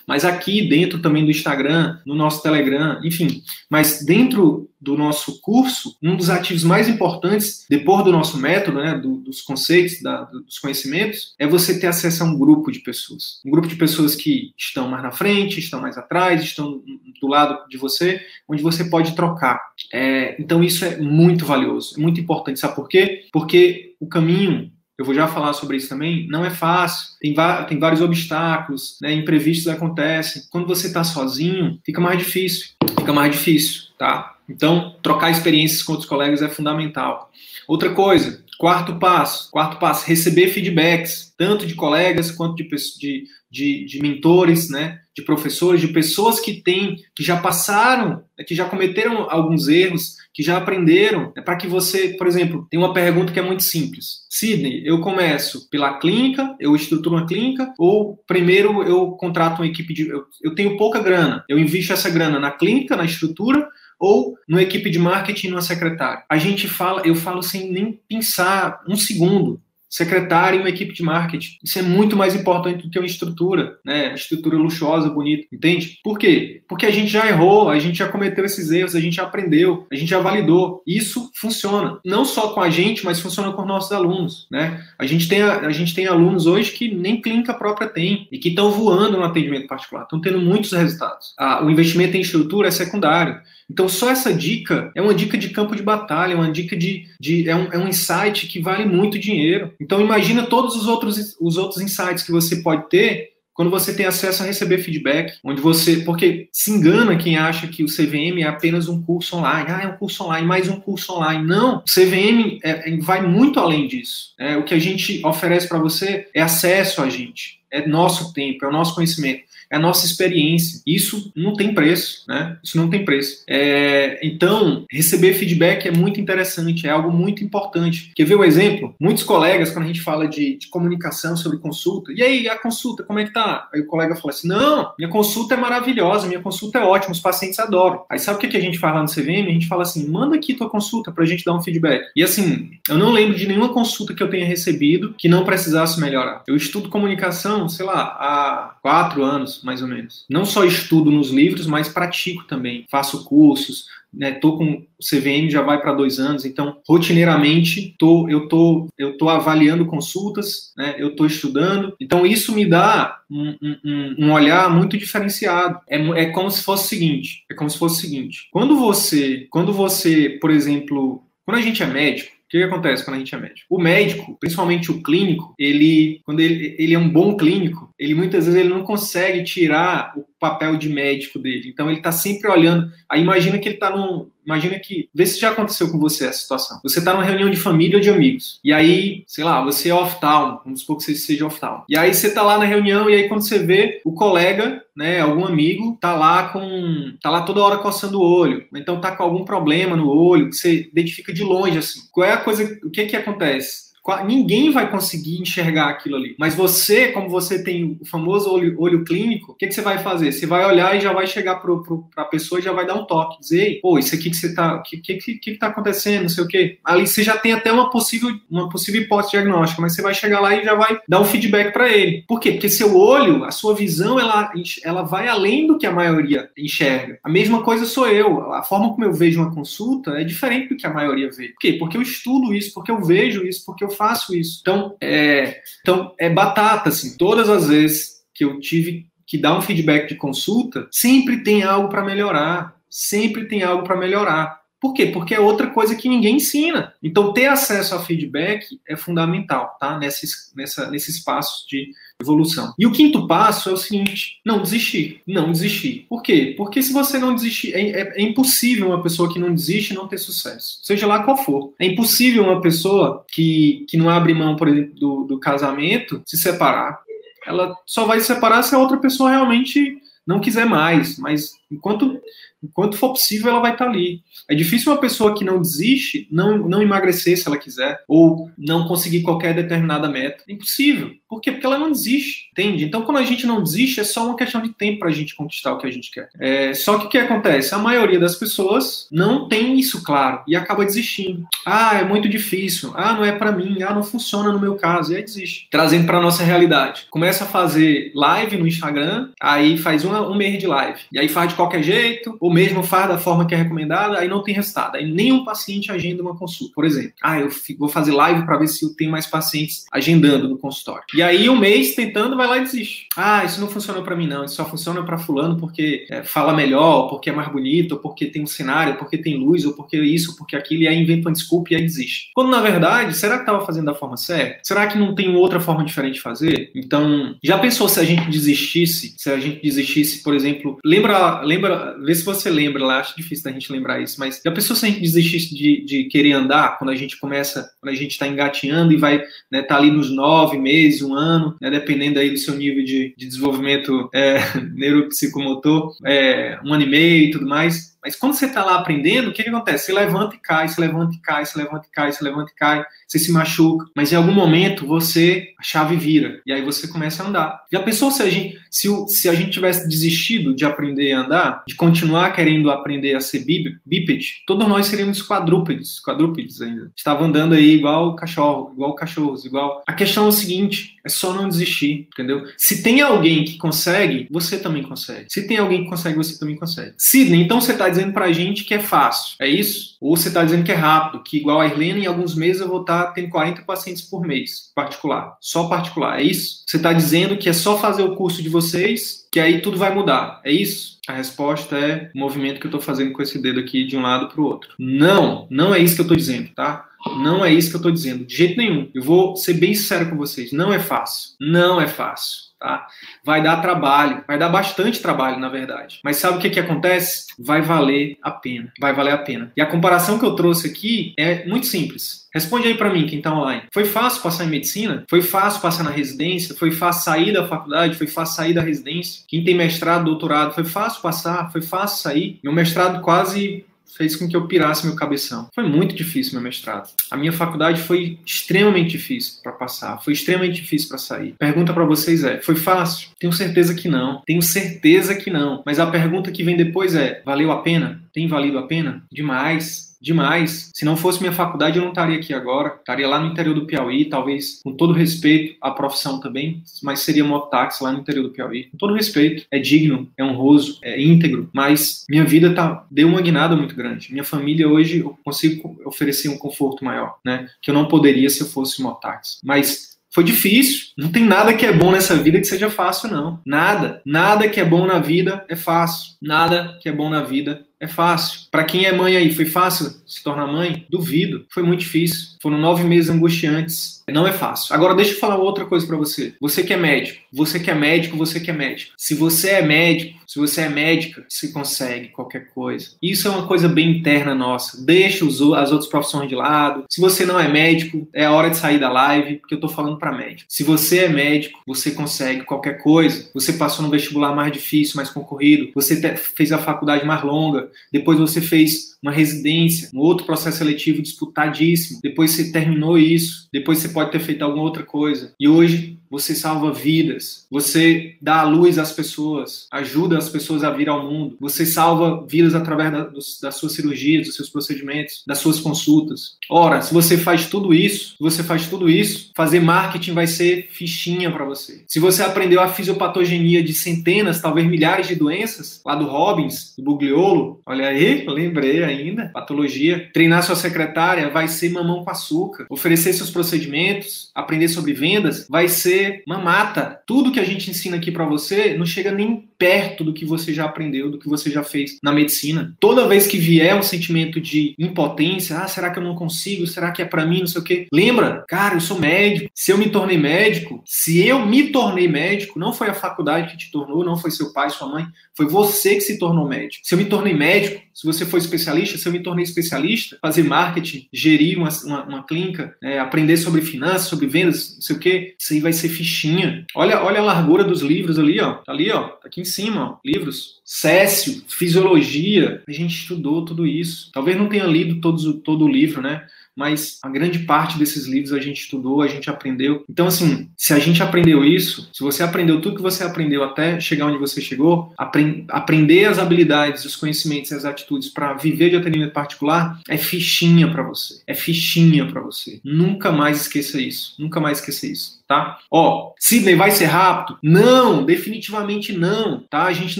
Mas aqui dentro também do Instagram, no nosso Telegram, enfim, mas dentro do nosso curso, um dos ativos mais importantes, depois do nosso método, né, do, dos conceitos, da, dos conhecimentos, é você ter acesso a um grupo de pessoas. Um grupo de pessoas que estão mais na frente, estão mais atrás, estão do lado de você, onde você pode trocar. É, então, isso é muito valioso, é muito importante. Sabe por quê? Porque o caminho eu vou já falar sobre isso também, não é fácil, tem, tem vários obstáculos, né, imprevistos acontecem. Quando você está sozinho, fica mais difícil, fica mais difícil, tá? Então, trocar experiências com outros colegas é fundamental. Outra coisa, quarto passo, quarto passo, receber feedbacks, tanto de colegas quanto de, de, de, de mentores, né, de professores, de pessoas que têm, que já passaram, né, que já cometeram alguns erros, que já aprenderam, é para que você, por exemplo, tem uma pergunta que é muito simples. Sidney, eu começo pela clínica, eu estruturo uma clínica, ou primeiro eu contrato uma equipe de. Eu, eu tenho pouca grana, eu invisto essa grana na clínica, na estrutura, ou numa equipe de marketing, numa secretária. A gente fala, eu falo sem nem pensar um segundo secretário e uma equipe de marketing. Isso é muito mais importante do que uma estrutura, né? Estrutura luxuosa, bonita, entende? Por quê? Porque a gente já errou, a gente já cometeu esses erros, a gente já aprendeu, a gente já validou. Isso funciona, não só com a gente, mas funciona com os nossos alunos, né? A gente tem, a, gente tem alunos hoje que nem clínica própria tem e que estão voando no atendimento particular, estão tendo muitos resultados. O investimento em estrutura é secundário. Então, só essa dica é uma dica de campo de batalha, uma dica de. de é, um, é um insight que vale muito dinheiro. Então, imagina todos os outros, os outros insights que você pode ter quando você tem acesso a receber feedback, onde você. Porque se engana quem acha que o CVM é apenas um curso online. Ah, é um curso online, mais um curso online. Não, o CVM é, é, vai muito além disso. É, o que a gente oferece para você é acesso a gente, é nosso tempo, é o nosso conhecimento é a nossa experiência. Isso não tem preço, né? Isso não tem preço. É, então, receber feedback é muito interessante, é algo muito importante. Quer ver um exemplo? Muitos colegas, quando a gente fala de, de comunicação sobre consulta, e aí, a consulta, como é que tá? Aí o colega fala assim: não, minha consulta é maravilhosa, minha consulta é ótima, os pacientes adoram. Aí sabe o que, que a gente fala no CVM? A gente fala assim: manda aqui tua consulta pra gente dar um feedback. E assim, eu não lembro de nenhuma consulta que eu tenha recebido que não precisasse melhorar. Eu estudo comunicação, sei lá, há quatro anos, mais ou menos. Não só estudo nos livros, mas pratico também. Faço cursos, né, tô com o CVM já vai para dois anos, então rotineiramente tô, eu tô eu tô avaliando consultas, né, eu tô estudando, então isso me dá um, um, um olhar muito diferenciado. É, é como se fosse o seguinte, é como se fosse o seguinte, quando você quando você, por exemplo, quando a gente é médico o que, que, acontece quando a gente é médico? O médico, principalmente o clínico, ele, quando ele, ele é um bom clínico, ele muitas vezes ele não consegue tirar o papel de médico dele. Então ele está sempre olhando. Aí imagina que ele está num. Imagina que. Vê se já aconteceu com você essa situação. Você está numa reunião de família ou de amigos. E aí, sei lá, você é off-town. Vamos supor que você seja off-town. E aí você está lá na reunião e aí quando você vê o colega, né, algum amigo, tá lá com. tá lá toda hora coçando o olho. Então tá com algum problema no olho, que você identifica de longe, assim. Qual é a coisa. O que que acontece? Ninguém vai conseguir enxergar aquilo ali. Mas você, como você tem o famoso olho, olho clínico, o que, que, você vai fazer? Você vai olhar e já vai chegar para a pessoa e já vai dar um toque, dizer, pô, isso aqui que você tá, o que, que, que, que tá acontecendo, não sei o quê. Ali você já tem até uma possível, uma possível hipótese diagnóstica, mas você vai chegar lá e já vai dar um feedback para ele. Por quê? Porque seu olho, a sua visão, ela, ela vai além do que a maioria enxerga. A mesma coisa sou eu. A forma como eu vejo uma consulta é diferente do que a maioria vê. Por quê? Porque eu estudo isso, porque eu vejo isso, porque eu faço isso. Então, é, então, é batata, assim. Todas as vezes que eu tive que dar um feedback de consulta, sempre tem algo para melhorar. Sempre tem algo para melhorar. Por quê? Porque é outra coisa que ninguém ensina. Então, ter acesso a feedback é fundamental, tá? Nesses, nessa, nesses passos de evolução. E o quinto passo é o seguinte: não desistir. Não desistir. Por quê? Porque se você não desistir, é, é, é, impossível uma pessoa que não desiste não ter sucesso. Seja lá qual for. É impossível uma pessoa que, que não abre mão, por exemplo, do, do casamento se separar. Ela só vai se separar se a outra pessoa realmente não quiser mais. Mas enquanto Enquanto for possível, ela vai estar ali. É difícil uma pessoa que não desiste não, não emagrecer se ela quiser, ou não conseguir qualquer determinada meta. É impossível. Por quê? Porque ela não desiste, entende? Então, quando a gente não desiste, é só uma questão de tempo para a gente conquistar o que a gente quer. É, só que o que acontece? A maioria das pessoas não tem isso claro e acaba desistindo. Ah, é muito difícil. Ah, não é para mim. Ah, não funciona no meu caso. E aí desiste. Trazendo para nossa realidade. Começa a fazer live no Instagram, aí faz uma, um mês de live. E aí faz de qualquer jeito, ou ou mesmo faz da forma que é recomendada, aí não tem resultado. Aí nenhum paciente agenda uma consulta. Por exemplo, ah, eu vou fazer live para ver se eu tenho mais pacientes agendando no consultório. E aí, um mês tentando, vai lá e desiste. Ah, isso não funcionou para mim, não. Isso só funciona para fulano porque é, fala melhor, porque é mais bonito, porque tem um cenário, porque tem luz, ou porque isso, porque aquilo, e aí inventa uma desculpa e aí desiste. Quando, na verdade, será que estava fazendo da forma certa? Será que não tem outra forma diferente de fazer? Então, já pensou se a gente desistisse? Se a gente desistisse, por exemplo, lembra, lembra, vê se você lembra lá, acho difícil da gente lembrar isso, mas a gente desistisse de, de querer andar quando a gente começa, quando a gente está engateando e vai, né, tá ali nos nove meses, um ano, né, dependendo aí do seu nível de, de desenvolvimento é, [LAUGHS] neuropsicomotor, é, um ano e meio e tudo mais. Mas quando você está lá aprendendo, o que, que acontece? Você levanta e cai, se levanta e cai, se levanta e cai, se levanta e cai, você se machuca, mas em algum momento você, a chave vira, e aí você começa a andar. Já pensou se a gente, se, se a gente tivesse desistido de aprender a andar, de continuar querendo aprender a ser bípede, todos nós seríamos quadrúpedes, quadrúpedes ainda. Estava andando aí igual cachorro, igual cachorros, igual. A questão é o seguinte, é só não desistir, entendeu? Se tem alguém que consegue, você também consegue. Se tem alguém que consegue, você também consegue. Sidney, então você está dizendo pra gente que é fácil, é isso? Ou você está dizendo que é rápido, que igual a Irlene, em alguns meses eu vou estar tá tendo 40 pacientes por mês, particular, só particular, é isso? Você está dizendo que é só fazer o curso de vocês, que aí tudo vai mudar, é isso? A resposta é o movimento que eu estou fazendo com esse dedo aqui de um lado para o outro. Não, não é isso que eu estou dizendo, tá? Não é isso que eu estou dizendo, de jeito nenhum. Eu vou ser bem sincero com vocês. Não é fácil. Não é fácil. Tá? Vai dar trabalho, vai dar bastante trabalho, na verdade. Mas sabe o que, que acontece? Vai valer a pena. Vai valer a pena. E a comparação que eu trouxe aqui é muito simples. Responde aí para mim, quem está online. Foi fácil passar em medicina? Foi fácil passar na residência? Foi fácil sair da faculdade? Foi fácil sair da residência? Quem tem mestrado, doutorado, foi fácil passar? Foi fácil sair? Meu mestrado quase fez com que eu pirasse meu cabeção. Foi muito difícil meu mestrado. A minha faculdade foi extremamente difícil para passar, foi extremamente difícil para sair. Pergunta para vocês é: foi fácil? Tenho certeza que não. Tenho certeza que não. Mas a pergunta que vem depois é: valeu a pena? Tem valido a pena? Demais demais. Se não fosse minha faculdade, eu não estaria aqui agora. Estaria lá no interior do Piauí, talvez com todo respeito à profissão também, mas seria mototáxi lá no interior do Piauí. Com todo respeito, é digno, é honroso, é íntegro, mas minha vida tá, deu uma guinada muito grande. Minha família hoje eu consigo oferecer um conforto maior, né? Que eu não poderia se eu fosse mototáxi. Mas foi difícil. Não tem nada que é bom nessa vida que seja fácil, não. Nada. Nada que é bom na vida é fácil. Nada que é bom na vida é fácil. Para quem é mãe aí, foi fácil se tornar mãe? Duvido. Foi muito difícil. Foram nove meses angustiantes. Não é fácil. Agora, deixa eu falar outra coisa para você. Você que é médico, você que é médico, você que é médico. Se você é médico, se você é médica, você consegue qualquer coisa. Isso é uma coisa bem interna nossa. Deixa as outras profissões de lado. Se você não é médico, é hora de sair da live, porque eu tô falando para médico. Se você é médico, você consegue qualquer coisa. Você passou no vestibular mais difícil, mais concorrido. Você fez a faculdade mais longa. Depois você fez uma residência, um outro processo seletivo disputadíssimo. Depois você terminou isso. Depois você pode ter feito alguma outra coisa. E hoje você salva vidas, você dá a luz às pessoas, ajuda as pessoas a vir ao mundo, você salva vidas através da, das suas cirurgias, dos seus procedimentos, das suas consultas. Ora, se você faz tudo isso, você faz tudo isso, fazer marketing vai ser fichinha para você. Se você aprendeu a fisiopatogenia de centenas, talvez milhares de doenças, lá do Robbins, do Bugliolo, olha aí, [LAUGHS] lembrei ainda, patologia, treinar sua secretária vai ser mamão com açúcar, oferecer seus procedimentos, aprender sobre vendas, vai ser ser mamata. Tudo que a gente ensina aqui para você não chega nem perto do que você já aprendeu, do que você já fez na medicina. Toda vez que vier um sentimento de impotência, ah, será que eu não consigo? Será que é para mim? Não sei o quê. Lembra, cara, eu sou médico. Se eu me tornei médico, se eu me tornei médico, não foi a faculdade que te tornou, não foi seu pai, sua mãe, foi você que se tornou médico. Se eu me tornei médico, se você for especialista, se eu me tornei especialista, fazer marketing, gerir uma, uma, uma clínica, é, aprender sobre finanças, sobre vendas, não sei o quê, isso aí vai ser fichinha. Olha, olha a largura dos livros ali, ó. Tá ali, ó. Tá aqui em cima, ó, livros. Cécio, fisiologia. A gente estudou tudo isso. Talvez não tenha lido todos, todo o livro, né? mas a grande parte desses livros a gente estudou, a gente aprendeu. Então, assim, se a gente aprendeu isso, se você aprendeu tudo que você aprendeu até chegar onde você chegou, aprender as habilidades, os conhecimentos e as atitudes para viver de atendimento particular é fichinha para você. É fichinha para você. Nunca mais esqueça isso. Nunca mais esqueça isso. Tá? Ó, Sidney, vai ser rápido? Não, definitivamente não, tá? A gente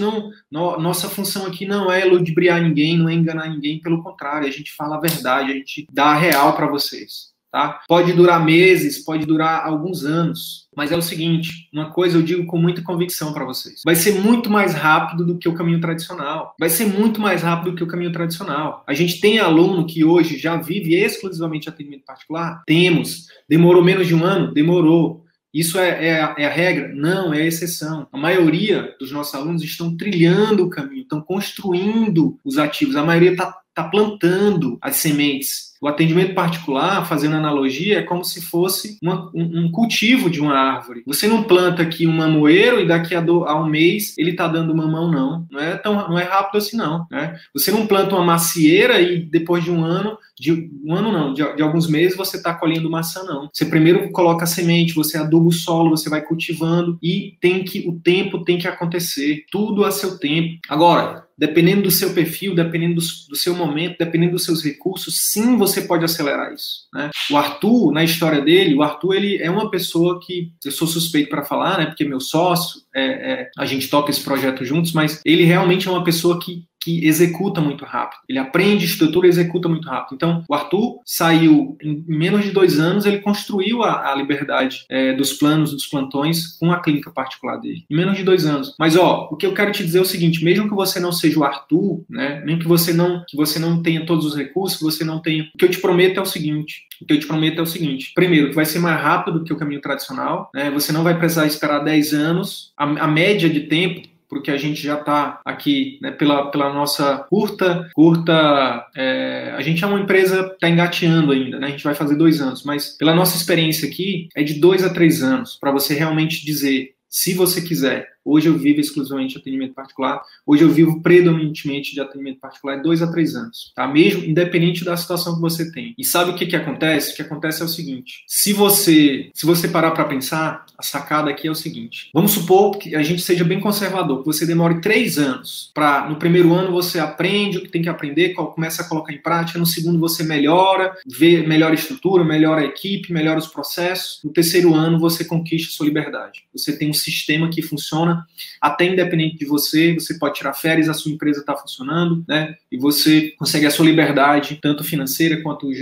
não, no, nossa função aqui não é ludibriar ninguém, não é enganar ninguém, pelo contrário, a gente fala a verdade, a gente dá a real para vocês. Tá? Pode durar meses, pode durar alguns anos, mas é o seguinte: uma coisa eu digo com muita convicção para vocês. Vai ser muito mais rápido do que o caminho tradicional. Vai ser muito mais rápido do que o caminho tradicional. A gente tem aluno que hoje já vive exclusivamente atendimento particular? Temos. Demorou menos de um ano? Demorou. Isso é, é, a, é, a, regra? Não, é a exceção. A maioria dos nossos alunos estão trilhando o caminho, estão construindo os ativos. A maioria está tá plantando as sementes o atendimento particular, fazendo analogia, é como se fosse uma, um, um, cultivo de uma árvore. Você não planta aqui um mamoeiro e daqui a, do, a um mês ele está dando mamão, não. Não é tão não é rápido assim, não. Né? Você não planta uma macieira e depois de um ano, de um ano não, de, de alguns meses você está colhendo maçã, não. Você primeiro coloca a semente, você aduba o solo, você vai cultivando e tem que o tempo tem que acontecer, tudo a seu tempo. Agora, dependendo do seu perfil, dependendo do, do, seu momento, dependendo dos seus recursos, sim, você pode acelerar isso. Né? O Arthur, na história dele, o Arthur ele é uma pessoa que eu sou suspeito para falar, né? Porque meu sócio, é, é, a gente toca esse projeto juntos, mas ele realmente é uma pessoa que que executa muito rápido. Ele aprende estrutura e executa muito rápido. Então, o Arthur saiu em menos de dois anos, ele construiu a, a liberdade é, dos planos, dos plantões com a clínica particular dele. Em menos de dois anos. Mas, ó, o que eu quero te dizer é o seguinte: mesmo que você não seja o Arthur, né, nem que você não que você não tenha todos os recursos, que você não tenha. O que eu te prometo é o seguinte: o que eu te prometo é o seguinte: primeiro, que vai ser mais rápido do que o caminho tradicional, né? Você não vai precisar esperar 10 anos. A, a média de tempo porque a gente já está aqui né, pela, pela nossa curta, curta. É, a gente é uma empresa está engateando ainda, né? A gente vai fazer dois anos, mas pela nossa experiência aqui é de dois a três anos para você realmente dizer se você quiser Hoje eu vivo exclusivamente de atendimento particular. Hoje eu vivo predominantemente de atendimento particular dois a três anos, tá? Mesmo independente da situação que você tem. E sabe o que que acontece? O que acontece é o seguinte: se você se você parar para pensar, a sacada aqui é o seguinte: vamos supor que a gente seja bem conservador, que você demore três anos para no primeiro ano você aprende o que tem que aprender, começa a colocar em prática. No segundo você melhora, vê melhora a estrutura, melhora a equipe, melhora os processos. No terceiro ano você conquista sua liberdade. Você tem um sistema que funciona até independente de você, você pode tirar férias, a sua empresa está funcionando, né? E você consegue a sua liberdade, tanto financeira quanto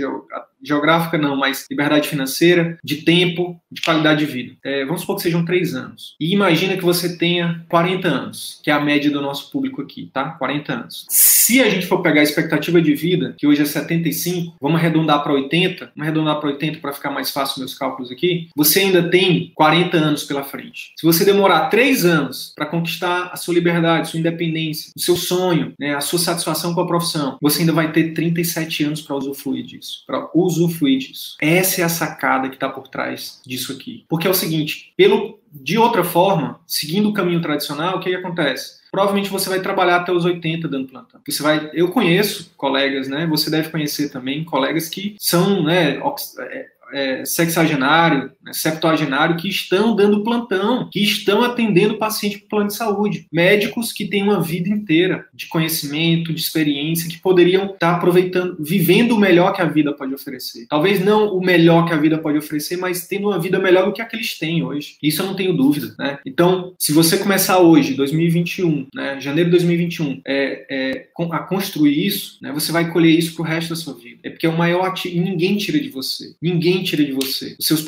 geográfica não, mas liberdade financeira, de tempo, de qualidade de vida. É, vamos supor que sejam três anos. E imagina que você tenha 40 anos, que é a média do nosso público aqui, tá? 40 anos. Se a gente for pegar a expectativa de vida, que hoje é 75, vamos arredondar para 80, vamos arredondar para 80 para ficar mais fácil meus cálculos aqui, você ainda tem 40 anos pela frente. Se você demorar três anos para conquistar a sua liberdade, sua independência, o seu sonho, né, a sua satisfação com a profissão, você ainda vai ter 37 anos para usufruir disso, para usufruir disso. Essa é a sacada que está por trás disso aqui. Porque é o seguinte, pelo de outra forma, seguindo o caminho tradicional, o que, que acontece? Provavelmente você vai trabalhar até os 80 dando plantão. Você vai, eu conheço colegas, né? Você deve conhecer também colegas que são, né, é, sexagenário, né, septuagenário, que estão dando plantão, que estão atendendo paciente com plano de saúde. Médicos que têm uma vida inteira de conhecimento, de experiência, que poderiam estar aproveitando, vivendo o melhor que a vida pode oferecer. Talvez não o melhor que a vida pode oferecer, mas tendo uma vida melhor do que a que eles têm hoje. Isso eu não tenho dúvida, né? Então, se você começar hoje, 2021, né, janeiro de 2021, é, é, a construir isso, né, você vai colher isso pro resto da sua vida. É porque é o maior ativo, ninguém tira de você. Ninguém tira de você. Os seus,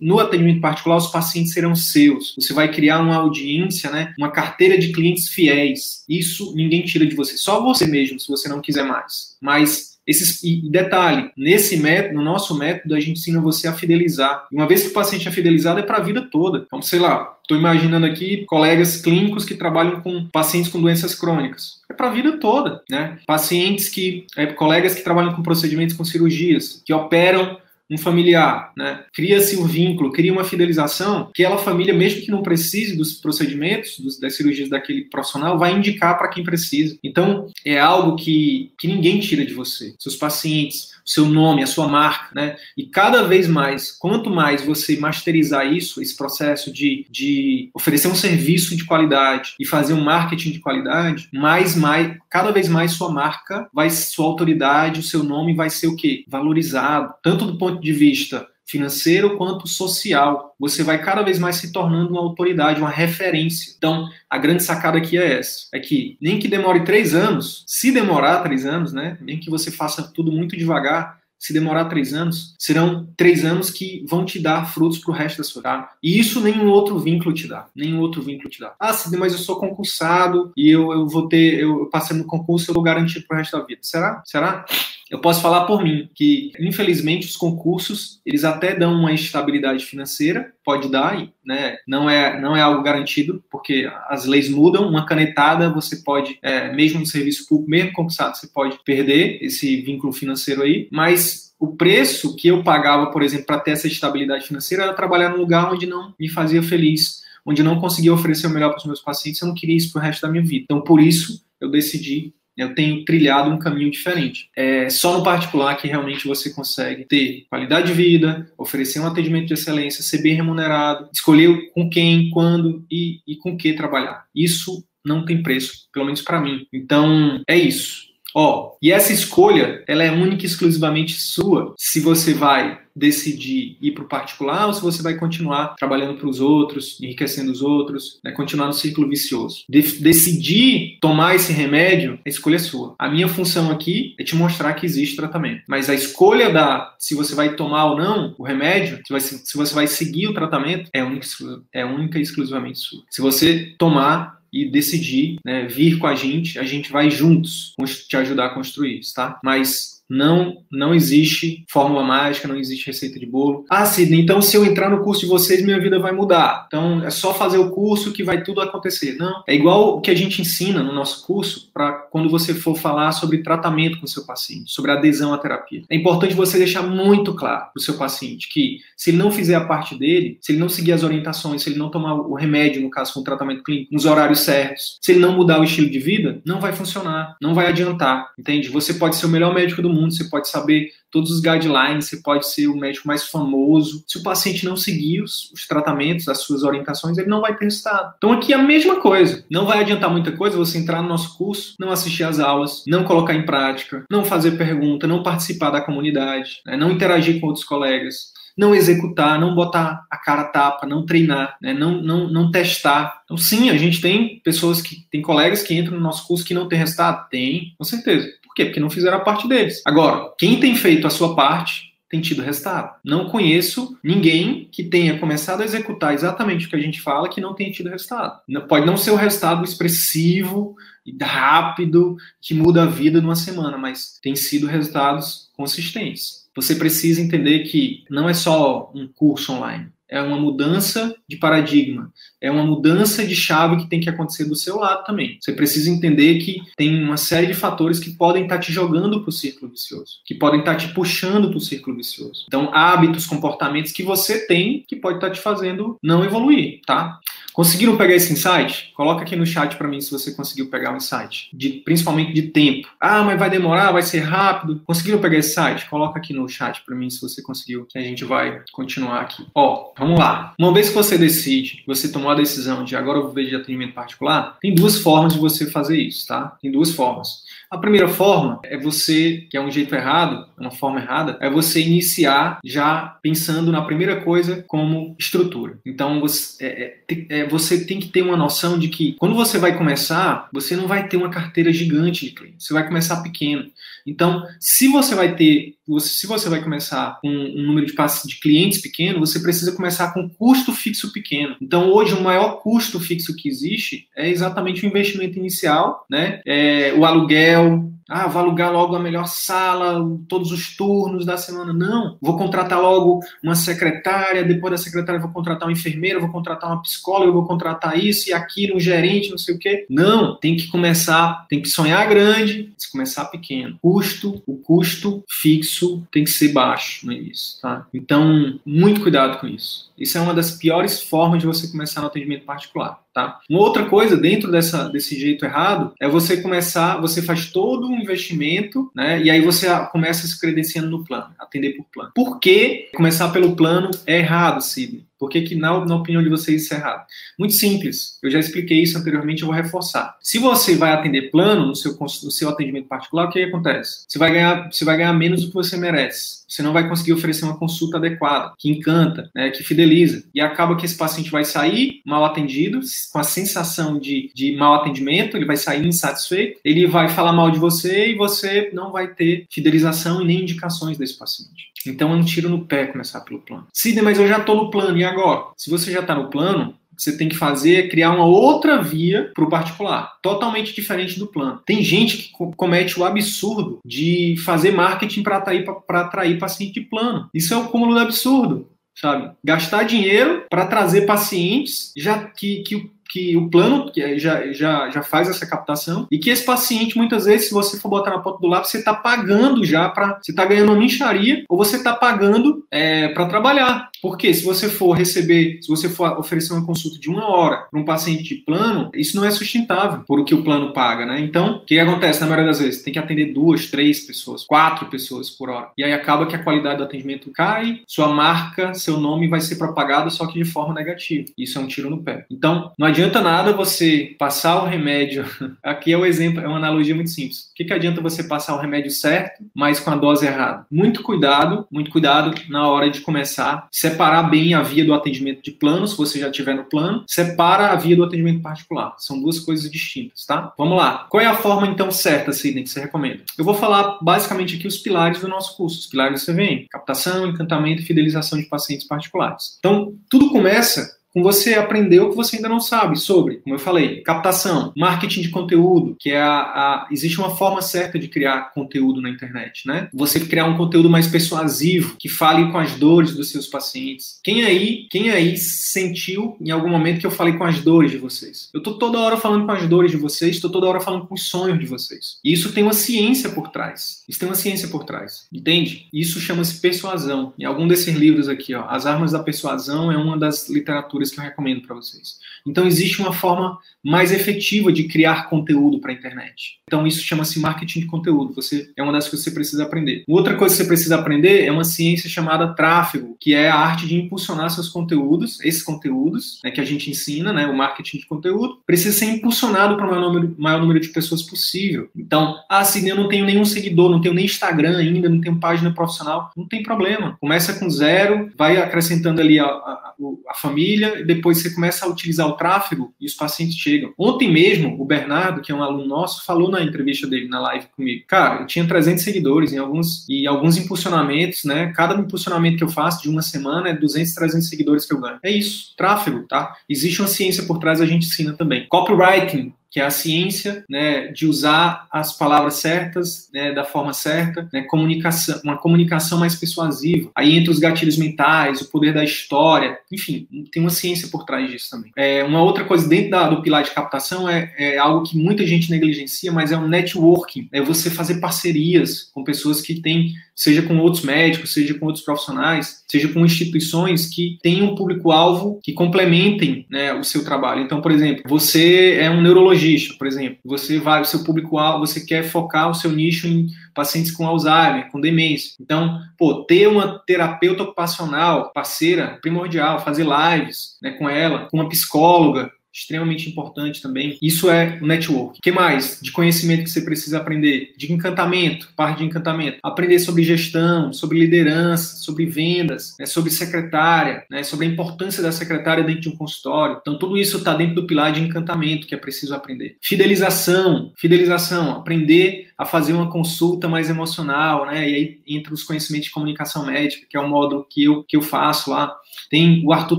no atendimento particular, os pacientes serão seus. Você vai criar uma audiência, né, uma carteira de clientes fiéis. Isso ninguém tira de você. Só você mesmo, se você não quiser mais. Mas esses, e detalhe, nesse método, no nosso método, a gente ensina você a fidelizar. Uma vez que o paciente é fidelizado, é para a vida toda. Então, sei lá, estou imaginando aqui colegas clínicos que trabalham com pacientes com doenças crônicas. É para a vida toda, né? Pacientes que, é, colegas que trabalham com procedimentos com cirurgias, que operam um familiar, né? Cria-se um vínculo, cria uma fidelização, que aquela família, mesmo que não precise dos procedimentos, dos, das cirurgias daquele profissional, vai indicar para quem precisa. Então, é algo que, que ninguém tira de você. Seus pacientes, o seu nome, a sua marca, né? E cada vez mais, quanto mais você masterizar isso, esse processo de, de oferecer um serviço de qualidade e fazer um marketing de qualidade, mais, mais, cada vez mais sua marca vai, sua autoridade, o seu nome vai ser o quê? Valorizado, tanto do ponto de vista financeiro quanto social. Você vai cada vez mais se tornando uma autoridade, uma referência. Então, a grande sacada aqui é essa: é que nem que demore três anos, se demorar três anos, né? Nem que você faça tudo muito devagar, se demorar três anos, serão três anos que vão te dar frutos para o resto da sua vida. E isso nenhum outro vínculo te dá. Nenhum outro vínculo te dá. Ah, Sidney, mas eu sou concursado e eu, eu vou ter, eu passei no concurso, eu vou garantido para o resto da vida. Será? Será? Eu posso falar por mim que, infelizmente, os concursos eles até dão uma estabilidade financeira, pode dar, né? Não é não é algo garantido, porque as leis mudam. Uma canetada você pode, é, mesmo no serviço público, mesmo concursado, você pode perder esse vínculo financeiro aí. Mas o preço que eu pagava, por exemplo, para ter essa estabilidade financeira era trabalhar num lugar onde não me fazia feliz, onde não conseguia oferecer o melhor para os meus pacientes. Eu não queria isso para o resto da minha vida. Então, por isso, eu decidi eu tenho trilhado um caminho diferente. É só no particular que realmente você consegue ter qualidade de vida, oferecer um atendimento de excelência, ser bem remunerado, escolher com quem, quando e, e com que trabalhar. Isso não tem preço, pelo menos para mim. Então, é isso. Ó, e essa escolha, ela é única e exclusivamente sua. Se você vai decidir ir para o particular ou se você vai continuar trabalhando para os outros, enriquecendo os outros, né, continuar no círculo vicioso. De decidir tomar esse remédio, a escolha é sua. A minha função aqui é te mostrar que existe tratamento. Mas a escolha da se você vai tomar ou não o remédio, se, vai, se você vai seguir o tratamento, é única, é única e exclusivamente sua. Se você tomar, e decidir né, vir com a gente, a gente vai juntos te ajudar a construir isso, tá? Mas não não existe fórmula mágica, não existe receita de bolo. Ah, Sidney, então se eu entrar no curso de vocês, minha vida vai mudar. Então é só fazer o curso que vai tudo acontecer. Não. É igual o que a gente ensina no nosso curso para quando você for falar sobre tratamento com o seu paciente, sobre adesão à terapia. É importante você deixar muito claro para o seu paciente que se ele não fizer a parte dele, se ele não seguir as orientações, se ele não tomar o remédio, no caso com o tratamento clínico, nos horários certos, se ele não mudar o estilo de vida, não vai funcionar, não vai adiantar, entende? Você pode ser o melhor médico do mundo, você pode saber todos os guidelines, você pode ser o médico mais famoso. Se o paciente não seguir os, os, tratamentos, as suas orientações, ele não vai ter resultado. Então aqui é a mesma coisa. Não vai adiantar muita coisa você entrar no nosso curso, não assistir às aulas, não colocar em prática, não fazer pergunta, não participar da comunidade, né, não interagir com outros colegas não executar, não botar a cara tapa, não treinar, né? não, não, não testar. Então, sim, a gente tem pessoas que, tem colegas que entram no nosso curso que não tem resultado? Tem, com certeza. Por quê? Porque não fizeram a parte deles. Agora, quem tem feito a sua parte tem tido resultado. Não conheço ninguém que tenha começado a executar exatamente o que a gente fala que não tenha tido resultado. Pode não ser o resultado expressivo, rápido, que muda a vida numa semana, mas tem sido resultados consistentes. Você precisa entender que não é só um curso online é uma mudança de paradigma, é uma mudança de chave que tem que acontecer do seu lado também. Você precisa entender que tem uma série de fatores que podem estar te jogando para o círculo vicioso, que podem estar te puxando para o círculo vicioso. Então, hábitos, comportamentos que você tem que pode estar te fazendo não evoluir, tá? Conseguiram pegar esse insight? Coloca aqui no chat para mim se você conseguiu pegar o insight, de, principalmente de tempo. Ah, mas vai demorar, vai ser rápido. Conseguiram pegar esse insight? Coloca aqui no chat para mim se você conseguiu, que a gente vai continuar aqui. Ó, vamos lá. Uma vez que você decide, você tomou a decisão de agora eu vou ver de atendimento particular, tem duas formas de você fazer isso, tá? Tem duas formas. A primeira forma é você, que é um jeito errado, uma forma errada, é você iniciar já pensando na primeira coisa como estrutura. Então você, é, é, é, você tem que ter uma noção de que quando você vai começar, você não vai ter uma carteira gigante de clientes, você vai começar pequeno. Então, se você vai ter, se você vai começar com um número de, de clientes pequeno, você precisa começar com custo fixo pequeno. Então, hoje, o maior custo fixo que existe é exatamente o investimento inicial, né? É, o aluguel, ah, vou alugar logo a melhor sala, todos os turnos da semana. Não. Vou contratar logo uma secretária, depois da secretária vou contratar uma enfermeira, vou contratar uma psicóloga, vou contratar isso e aquilo, um gerente, não sei o quê. Não. Tem que começar, tem que sonhar grande, que começar pequeno. Custo, o custo fixo tem que ser baixo no início, tá? Então, muito cuidado com isso. Isso é uma das piores formas de você começar no atendimento particular, tá? Uma outra coisa dentro dessa, desse jeito errado é você começar, você faz todo um investimento, né? E aí você começa se credenciando no plano, atender por plano. Por que começar pelo plano é errado, Sidney? Por que, que na, na opinião de vocês, isso é errado? Muito simples. Eu já expliquei isso anteriormente, eu vou reforçar. Se você vai atender plano no seu, no seu atendimento particular, o que, acontece? Você vai, ganhar, você vai ganhar menos do que você merece. Você não vai conseguir oferecer uma consulta adequada, que encanta, né, que fideliza. E acaba que esse paciente vai sair mal atendido, com a sensação de, de mal atendimento, ele vai sair insatisfeito, ele vai falar mal de você e você não vai ter fidelização e nem indicações desse paciente. Então é um tiro no pé começar pelo plano. Sidney, mas eu já estou no plano, e agora? Se você já está no plano, você tem que fazer é criar uma outra via para o particular, totalmente diferente do plano. Tem gente que comete o absurdo de fazer marketing para atrair, atrair paciente de plano. Isso é o cúmulo do absurdo sabe? Gastar dinheiro para trazer pacientes já que, que que o plano já, já, já faz essa captação e que esse paciente, muitas vezes, se você for botar na ponta do lápis, você está pagando já para. Você está ganhando uma mincharia ou você está pagando é, para trabalhar. Porque se você for receber, se você for oferecer uma consulta de uma hora para um paciente de plano, isso não é sustentável por o que o plano paga, né? Então, o que acontece na maioria das vezes? Tem que atender duas, três pessoas, quatro pessoas por hora. E aí acaba que a qualidade do atendimento cai, sua marca, seu nome vai ser propagado, só que de forma negativa. Isso é um tiro no pé. Então, não nada você passar o remédio. [LAUGHS] Aqui é o um exemplo, é uma analogia muito simples. O que, que adianta você passar o remédio certo, mas com a dose errada? Muito cuidado, muito cuidado na hora de começar. Se separar bem a via do atendimento de plano, se você já tiver no plano, separa a via do atendimento particular. São duas coisas distintas, tá? Vamos lá. Qual é a forma, então, certa, Sidney, que você recomenda? Eu vou falar basicamente aqui os pilares do nosso curso, os pilares do CVM. Captação, encantamento e fidelização de pacientes particulares. Então, tudo começa com você aprender o que você ainda não sabe sobre, como eu falei, captação, marketing de conteúdo, que é a, a, existe uma forma certa de criar conteúdo na internet, né? Você criar um conteúdo mais persuasivo, que fale com as dores dos seus pacientes. Quem aí, quem aí sentiu em algum momento que eu falei com as dores de vocês? Eu tô toda hora falando com as dores de vocês, tô toda hora falando com os sonhos de vocês. E isso tem uma ciência por trás. Isso tem uma ciência por trás, entende? Isso chama-se persuasão. Em algum desses livros aqui, ó, As Armas da Persuasão é uma das literaturas que eu recomendo para vocês. Então, existe uma forma mais efetiva de criar conteúdo para a internet. Então, isso chama-se marketing de conteúdo. Você é uma das coisas que você precisa aprender. Outra coisa que você precisa aprender é uma ciência chamada tráfego, que é a arte de impulsionar seus conteúdos, esses conteúdos né, que a gente ensina, né, o marketing de conteúdo, precisa ser impulsionado para o maior número, maior número de pessoas possível. Então, ah, se eu não tenho nenhum seguidor, não tenho nem Instagram ainda, não tenho página profissional, não tem problema. Começa com zero, vai acrescentando ali a, a, a família, depois você começa a utilizar o tráfego e os pacientes chegam. Ontem mesmo, o Bernardo, que é um aluno nosso, falou na entrevista dele na live comigo. Cara, eu tinha 300 seguidores em alguns e alguns impulsionamentos, né? Cada impulsionamento que eu faço de uma semana é 200, 300 seguidores que eu ganho. É isso, tráfego, tá? Existe uma ciência por trás, a gente ensina também. Copywriting, que é a ciência né, de usar as palavras certas, né, da forma certa, né, comunicação, uma comunicação mais persuasiva. Aí entre os gatilhos mentais, o poder da história, enfim, tem uma ciência por trás disso também. É, uma outra coisa dentro da, do pilar de captação é, é, algo que muita gente negligencia, mas é o networking, é você fazer parcerias com pessoas que têm seja com outros médicos, seja com outros profissionais, seja com instituições que tenham um público-alvo que complementem né, o seu trabalho. Então, por exemplo, você é um neurologista, por exemplo, você vai, o seu público-alvo, você quer focar o seu nicho em pacientes com Alzheimer, com demência. Então, pô, ter uma terapeuta ocupacional parceira primordial, fazer lives né, com ela, com uma psicóloga, extremamente importante também. Isso é o network. O que mais de conhecimento que você precisa aprender? De encantamento, parte de encantamento. Aprender sobre gestão, sobre liderança, sobre vendas, né, sobre secretária, né, sobre a importância da secretária dentro de um consultório. Então, tudo isso está dentro do pilar de encantamento que é preciso aprender. Fidelização, fidelização, aprender a fazer uma consulta mais emocional, né? E aí entre os conhecimentos de comunicação médica, que é o modo que eu, que eu faço lá. Tem o Arthur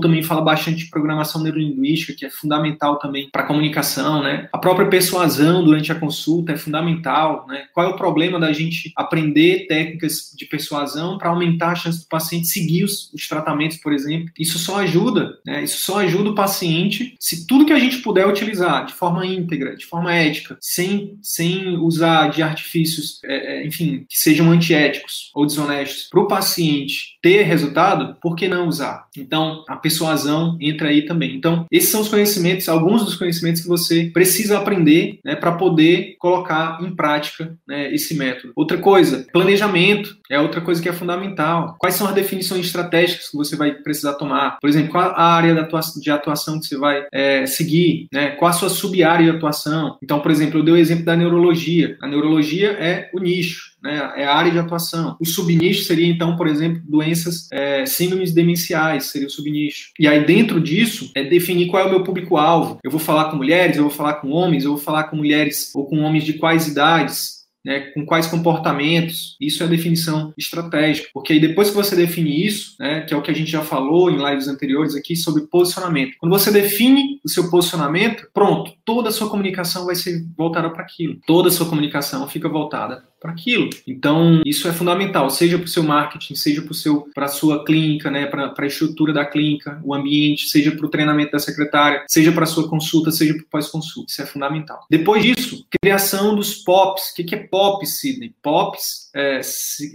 também fala bastante de programação neurolinguística, que é fundamental também para comunicação, né? A própria persuasão durante a consulta é fundamental, né? Qual é o problema da gente aprender técnicas de persuasão para aumentar a chance do paciente seguir os, os tratamentos, por exemplo? Isso só ajuda, né? Isso só ajuda o paciente se tudo que a gente puder utilizar de forma íntegra, de forma ética, sem sem usar de artifícios, é, é, enfim, que sejam antiéticos ou desonestos para o paciente ter resultado, por que não usar? Então, a persuasão entra aí também. Então, esses são os conhecimentos, alguns dos conhecimentos que você precisa aprender né, para poder colocar em prática né, esse método. Outra coisa, planejamento é outra coisa que é fundamental. Quais são as definições estratégicas que você vai precisar tomar? Por exemplo, qual a área de atuação que você vai é, seguir? Né? Qual a sua sub-área de atuação? Então, por exemplo, eu dei o exemplo da neurologia. A neurologia é o nicho né, é a área de atuação. O subnicho seria, então, por exemplo, doenças, é, síndromes demenciais, seria o subnicho. E aí, dentro disso, é definir qual é o meu público-alvo. Eu vou falar com mulheres, eu vou falar com homens, eu vou falar com mulheres ou com homens de quais idades, né, com quais comportamentos, isso é definição estratégica, porque aí depois que você define isso, né, que é o que a gente já falou em lives anteriores aqui sobre posicionamento, quando você define o seu posicionamento, pronto, toda a sua comunicação vai ser voltada para aquilo, toda a sua comunicação fica voltada para aquilo. Então, isso é fundamental, seja para o seu marketing, seja para a sua clínica, né, para a estrutura da clínica, o ambiente, seja para o treinamento da secretária, seja para a sua consulta, seja para o pós-consulta. Isso é fundamental. Depois disso, criação dos POPs. O que é POPs, Sidney? POPs é,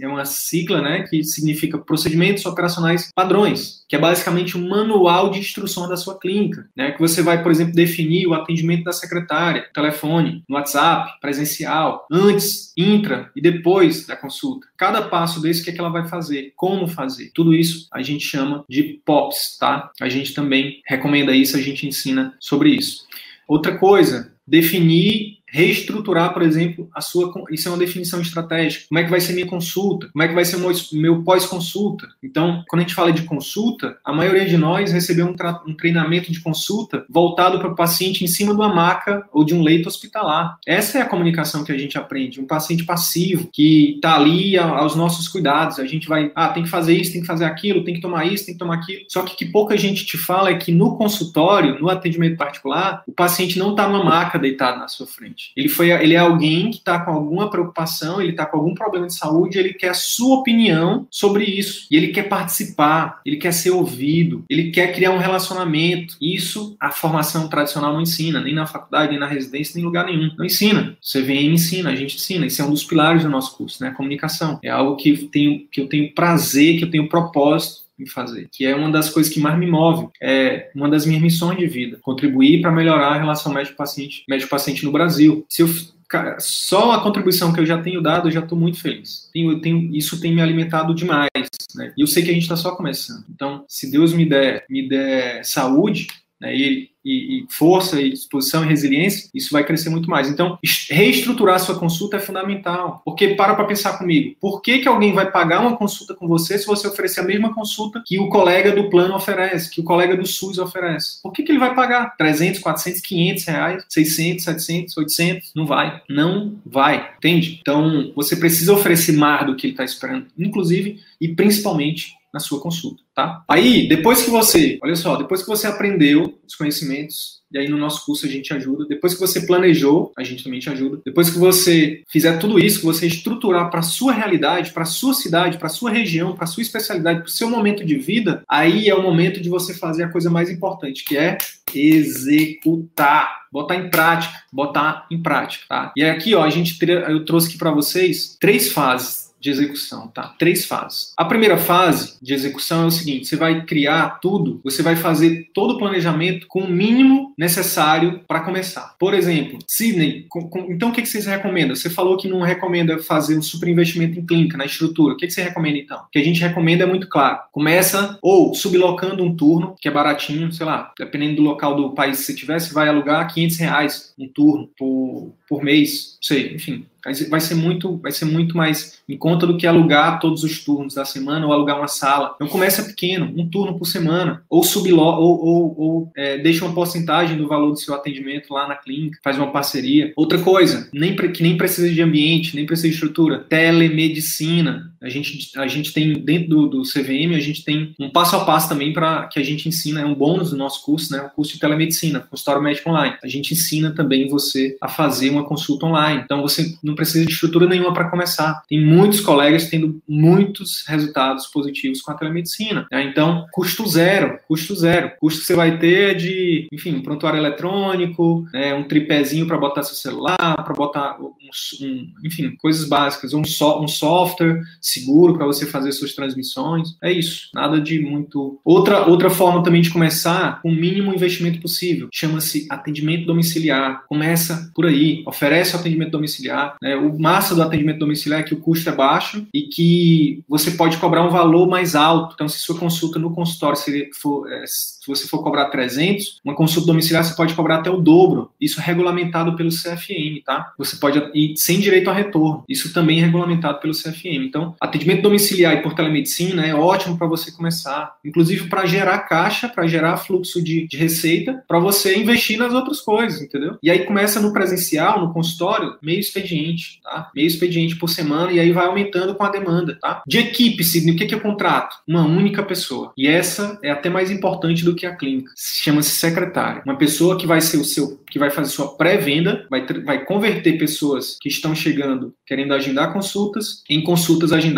é uma sigla né, que significa Procedimentos Operacionais Padrões, que é basicamente um manual de instrução da sua clínica, né, que você vai, por exemplo, definir o atendimento da secretária, telefone, no WhatsApp, presencial, antes, intra e depois da consulta. Cada passo desse, o que, é que ela vai fazer, como fazer. Tudo isso a gente chama de POPs, tá? A gente também recomenda isso, a gente ensina sobre isso. Outra coisa, definir reestruturar, por exemplo, a sua. Isso é uma definição estratégica. Como é que vai ser minha consulta? Como é que vai ser meu, meu pós-consulta? Então, quando a gente fala de consulta, a maioria de nós recebeu um, um treinamento de consulta voltado para o paciente em cima de uma maca ou de um leito hospitalar. Essa é a comunicação que a gente aprende. Um paciente passivo que está ali aos nossos cuidados. A gente vai, ah, tem que fazer isso, tem que fazer aquilo, tem que tomar isso, tem que tomar aquilo. Só que que pouca gente te fala é que no consultório, no atendimento particular, o paciente não está numa maca deitado na sua frente. Ele, foi, ele é alguém que está com alguma preocupação, ele está com algum problema de saúde, ele quer a sua opinião sobre isso. E ele quer participar, ele quer ser ouvido, ele quer criar um relacionamento. Isso a formação tradicional não ensina, nem na faculdade, nem na residência, nem em lugar nenhum. Não ensina. Você vem e ensina, a gente ensina. Isso é um dos pilares do nosso curso, né? A comunicação. É algo que, tenho, que eu tenho prazer, que eu tenho propósito em fazer, que é uma das coisas que mais me move, é uma das minhas missões de vida, contribuir para melhorar a relação médico-paciente, médico-paciente no Brasil. Se eu Cara, só a contribuição que eu já tenho dado, eu já estou muito feliz. Tenho, tenho, isso tem me alimentado demais. Né? E eu sei que a gente está só começando. Então, se Deus me der, me der saúde, né, e e, força e disposição e resiliência, isso vai crescer muito mais. Então, reestruturar sua consulta é fundamental. Porque para para pensar comigo, por que, que alguém vai pagar uma consulta com você se você oferecer a mesma consulta que o colega do plano oferece, que o colega do SUS oferece? Por que, que ele vai pagar 300, 400, 500 reais, 600, 700, 800? Não vai. Não vai. Entende? Então, você precisa oferecer mais do que ele está esperando, inclusive e principalmente na sua consulta, tá? Aí, depois que você, olha só, depois que você aprendeu os conhecimentos, e aí no nosso curso a gente ajuda, depois que você planejou, a gente também te ajuda, depois que você fizer tudo isso, que você estruturar para sua realidade, para sua cidade, para sua região, para sua especialidade, para o seu momento de vida, aí é o momento de você fazer a coisa mais importante, que é executar, botar em prática, botar em prática, tá? E aqui, ó, a gente eu trouxe aqui para vocês três fases de execução, tá? Três fases. A primeira fase de execução é o seguinte: você vai criar tudo, você vai fazer todo o planejamento com o mínimo necessário para começar. Por exemplo, Sidney, com, com, então o que, que vocês recomendam? Você falou que não recomenda fazer um super investimento em clínica, na estrutura. O que, que você recomenda então? O que a gente recomenda é muito claro. Começa ou sublocando um turno, que é baratinho, sei lá, dependendo do local do país que você tiver, você vai alugar 500 reais um turno por, por mês, sei, enfim, vai ser muito, vai ser muito mais em conta do que alugar todos os turnos da semana ou alugar uma sala. Então começa pequeno, um turno por semana, ou subló, ou, ou, ou é, deixa uma porcentagem do valor do seu atendimento lá na clínica, faz uma parceria. Outra coisa, nem que nem precisa de ambiente, nem precisa de estrutura, telemedicina. A gente, a gente tem, dentro do, do CVM, a gente tem um passo a passo também para que a gente ensina, é um bônus do nosso curso, né? O curso de telemedicina, consultório médico online. A gente ensina também você a fazer uma consulta online. Então você não precisa de estrutura nenhuma para começar. Tem muitos colegas tendo muitos resultados positivos com a telemedicina. Né? Então, custo zero, custo zero. Custo que você vai ter é de, enfim, um prontuário eletrônico, né? um tripézinho para botar seu celular, para botar um, um, enfim, coisas básicas, um, so, um software seguro para você fazer suas transmissões. É isso, nada de muito. Outra, outra forma também de começar com o mínimo investimento possível chama-se atendimento domiciliar. Começa por aí, oferece o atendimento domiciliar. Né? O massa do atendimento domiciliar é que o custo é baixo e que você pode cobrar um valor mais alto. Então, se sua consulta no consultório for, é, se você for cobrar 300, uma consulta domiciliar você pode cobrar até o dobro. Isso é regulamentado pelo CFM, tá? Você pode ir sem direito a retorno. Isso também é regulamentado pelo CFM. Então, atendimento domiciliar e por telemedicina é ótimo para você começar, inclusive para gerar caixa, para gerar fluxo de, de receita, para você investir nas outras coisas, entendeu? E aí começa no presencial, no consultório, meio expediente, tá? Meio expediente por semana e aí vai aumentando com a demanda, tá? De equipe, Sidney, o que que é contrato? Uma única pessoa. E essa é até mais importante do que a clínica. Chama-se secretária. Uma pessoa que vai ser o seu, que vai fazer sua pré-venda, vai, vai converter pessoas que estão chegando querendo agendar consultas em consultas agendadas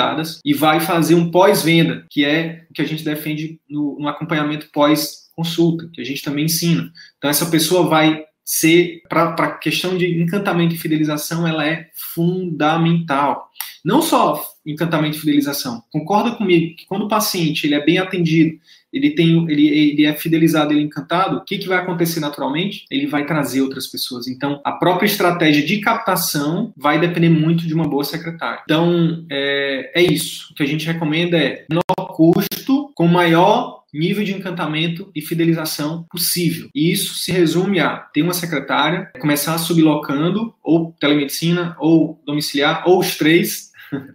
e vai fazer um pós-venda, que é o que a gente defende no, no acompanhamento pós-consulta, que a gente também ensina. Então, essa pessoa vai ser, para a questão de encantamento e fidelização, ela é fundamental. Não só encantamento e fidelização. Concorda comigo que quando o paciente ele é bem atendido, ele tem, ele, ele é fidelizado, ele é encantado, o que, que vai acontecer naturalmente? Ele vai trazer outras pessoas. Então, a própria estratégia de captação vai depender muito de uma boa secretária. Então, é, é isso. O que a gente recomenda é menor custo com maior nível de encantamento e fidelização possível. E isso se resume a ter uma secretária, começar sublocando, ou telemedicina, ou domiciliar, ou os três,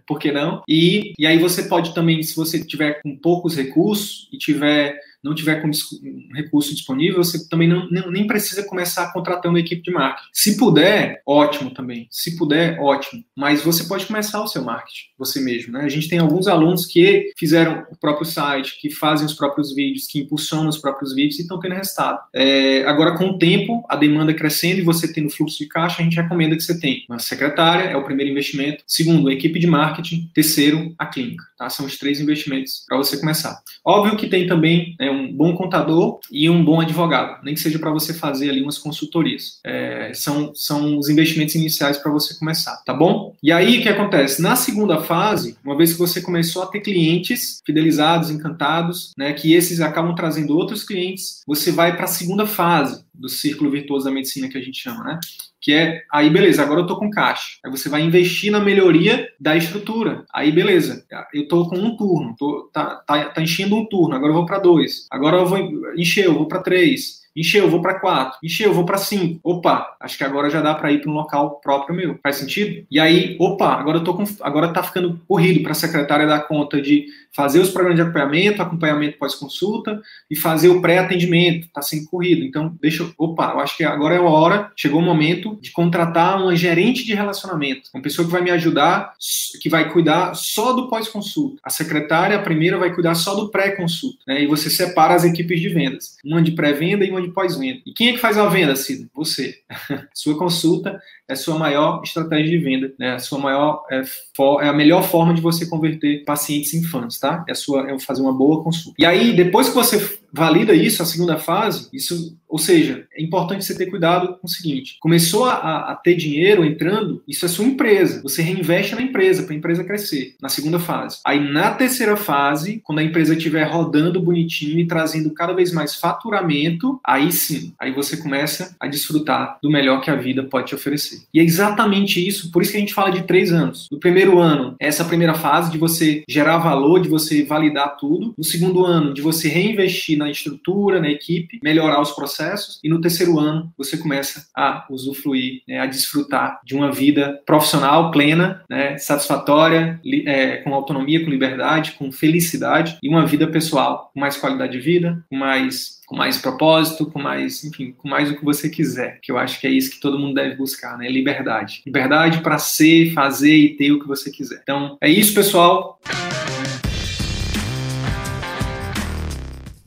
por que não? E, e aí você pode também, se você tiver com poucos recursos e tiver não tiver com um recurso disponível, você também não, nem precisa começar contratando a equipe de marketing. Se puder, ótimo também. Se puder, ótimo. Mas você pode começar o seu marketing, você mesmo. Né? A gente tem alguns alunos que fizeram o próprio site, que fazem os próprios vídeos, que impulsionam os próprios vídeos e estão tendo resultado. É, agora, com o tempo, a demanda crescendo e você tendo fluxo de caixa, a gente recomenda que você tenha uma secretária, é o primeiro investimento. Segundo, a equipe de marketing. Terceiro, a clínica. Tá? São os três investimentos para você começar. Óbvio que tem também né, um bom contador e um bom advogado, nem que seja para você fazer ali umas consultorias. É, são, são os investimentos iniciais para você começar, tá bom? E aí o que acontece? Na segunda fase, uma vez que você começou a ter clientes fidelizados, encantados, né, que esses acabam trazendo outros clientes, você vai para a segunda fase do círculo virtuoso da medicina que a gente chama, né? que é aí beleza, agora eu tô com caixa. Aí você vai investir na melhoria da estrutura. Aí beleza, eu tô com um turno, tô, tá, tá, tá enchendo um turno, agora eu vou para dois. Agora eu vou encher, eu vou para três. Encheu, vou para 4. Encheu, vou para 5. Opa, acho que agora já dá para ir para um local próprio meu. Faz sentido? E aí, opa, agora eu tô com, agora tá ficando corrido para a secretária dar conta de fazer os programas de acompanhamento, acompanhamento pós-consulta e fazer o pré-atendimento. Tá sendo corrido. Então, deixa eu, opa, eu acho que agora é a hora, chegou o momento de contratar uma gerente de relacionamento, uma pessoa que vai me ajudar, que vai cuidar só do pós-consulta. A secretária, a primeira, vai cuidar só do pré-consulta, né? E você separa as equipes de vendas, uma de pré-venda e uma de pós-venda. E quem é que faz a venda, Cid? Você. [LAUGHS] Sua consulta é sua maior estratégia de venda, né? A sua maior é, for, é, a melhor forma de você converter pacientes em fãs, tá? É, sua, é fazer uma boa consulta. E aí, depois que você valida isso, a segunda fase, isso, ou seja, é importante você ter cuidado com o seguinte: começou a, a ter dinheiro entrando, isso é sua empresa. Você reinveste na empresa para a empresa crescer. Na segunda fase. Aí na terceira fase, quando a empresa estiver rodando bonitinho e trazendo cada vez mais faturamento, aí sim, aí você começa a desfrutar do melhor que a vida pode te oferecer. E é exatamente isso, por isso que a gente fala de três anos. No primeiro ano, essa primeira fase de você gerar valor, de você validar tudo. No segundo ano, de você reinvestir na estrutura, na equipe, melhorar os processos, e no terceiro ano você começa a usufruir, né, a desfrutar de uma vida profissional plena, né, satisfatória, é, com autonomia, com liberdade, com felicidade, e uma vida pessoal com mais qualidade de vida, com mais com mais propósito, com mais, enfim, com mais o que você quiser, que eu acho que é isso que todo mundo deve buscar, né? Liberdade. Liberdade para ser, fazer e ter o que você quiser. Então, é isso, pessoal.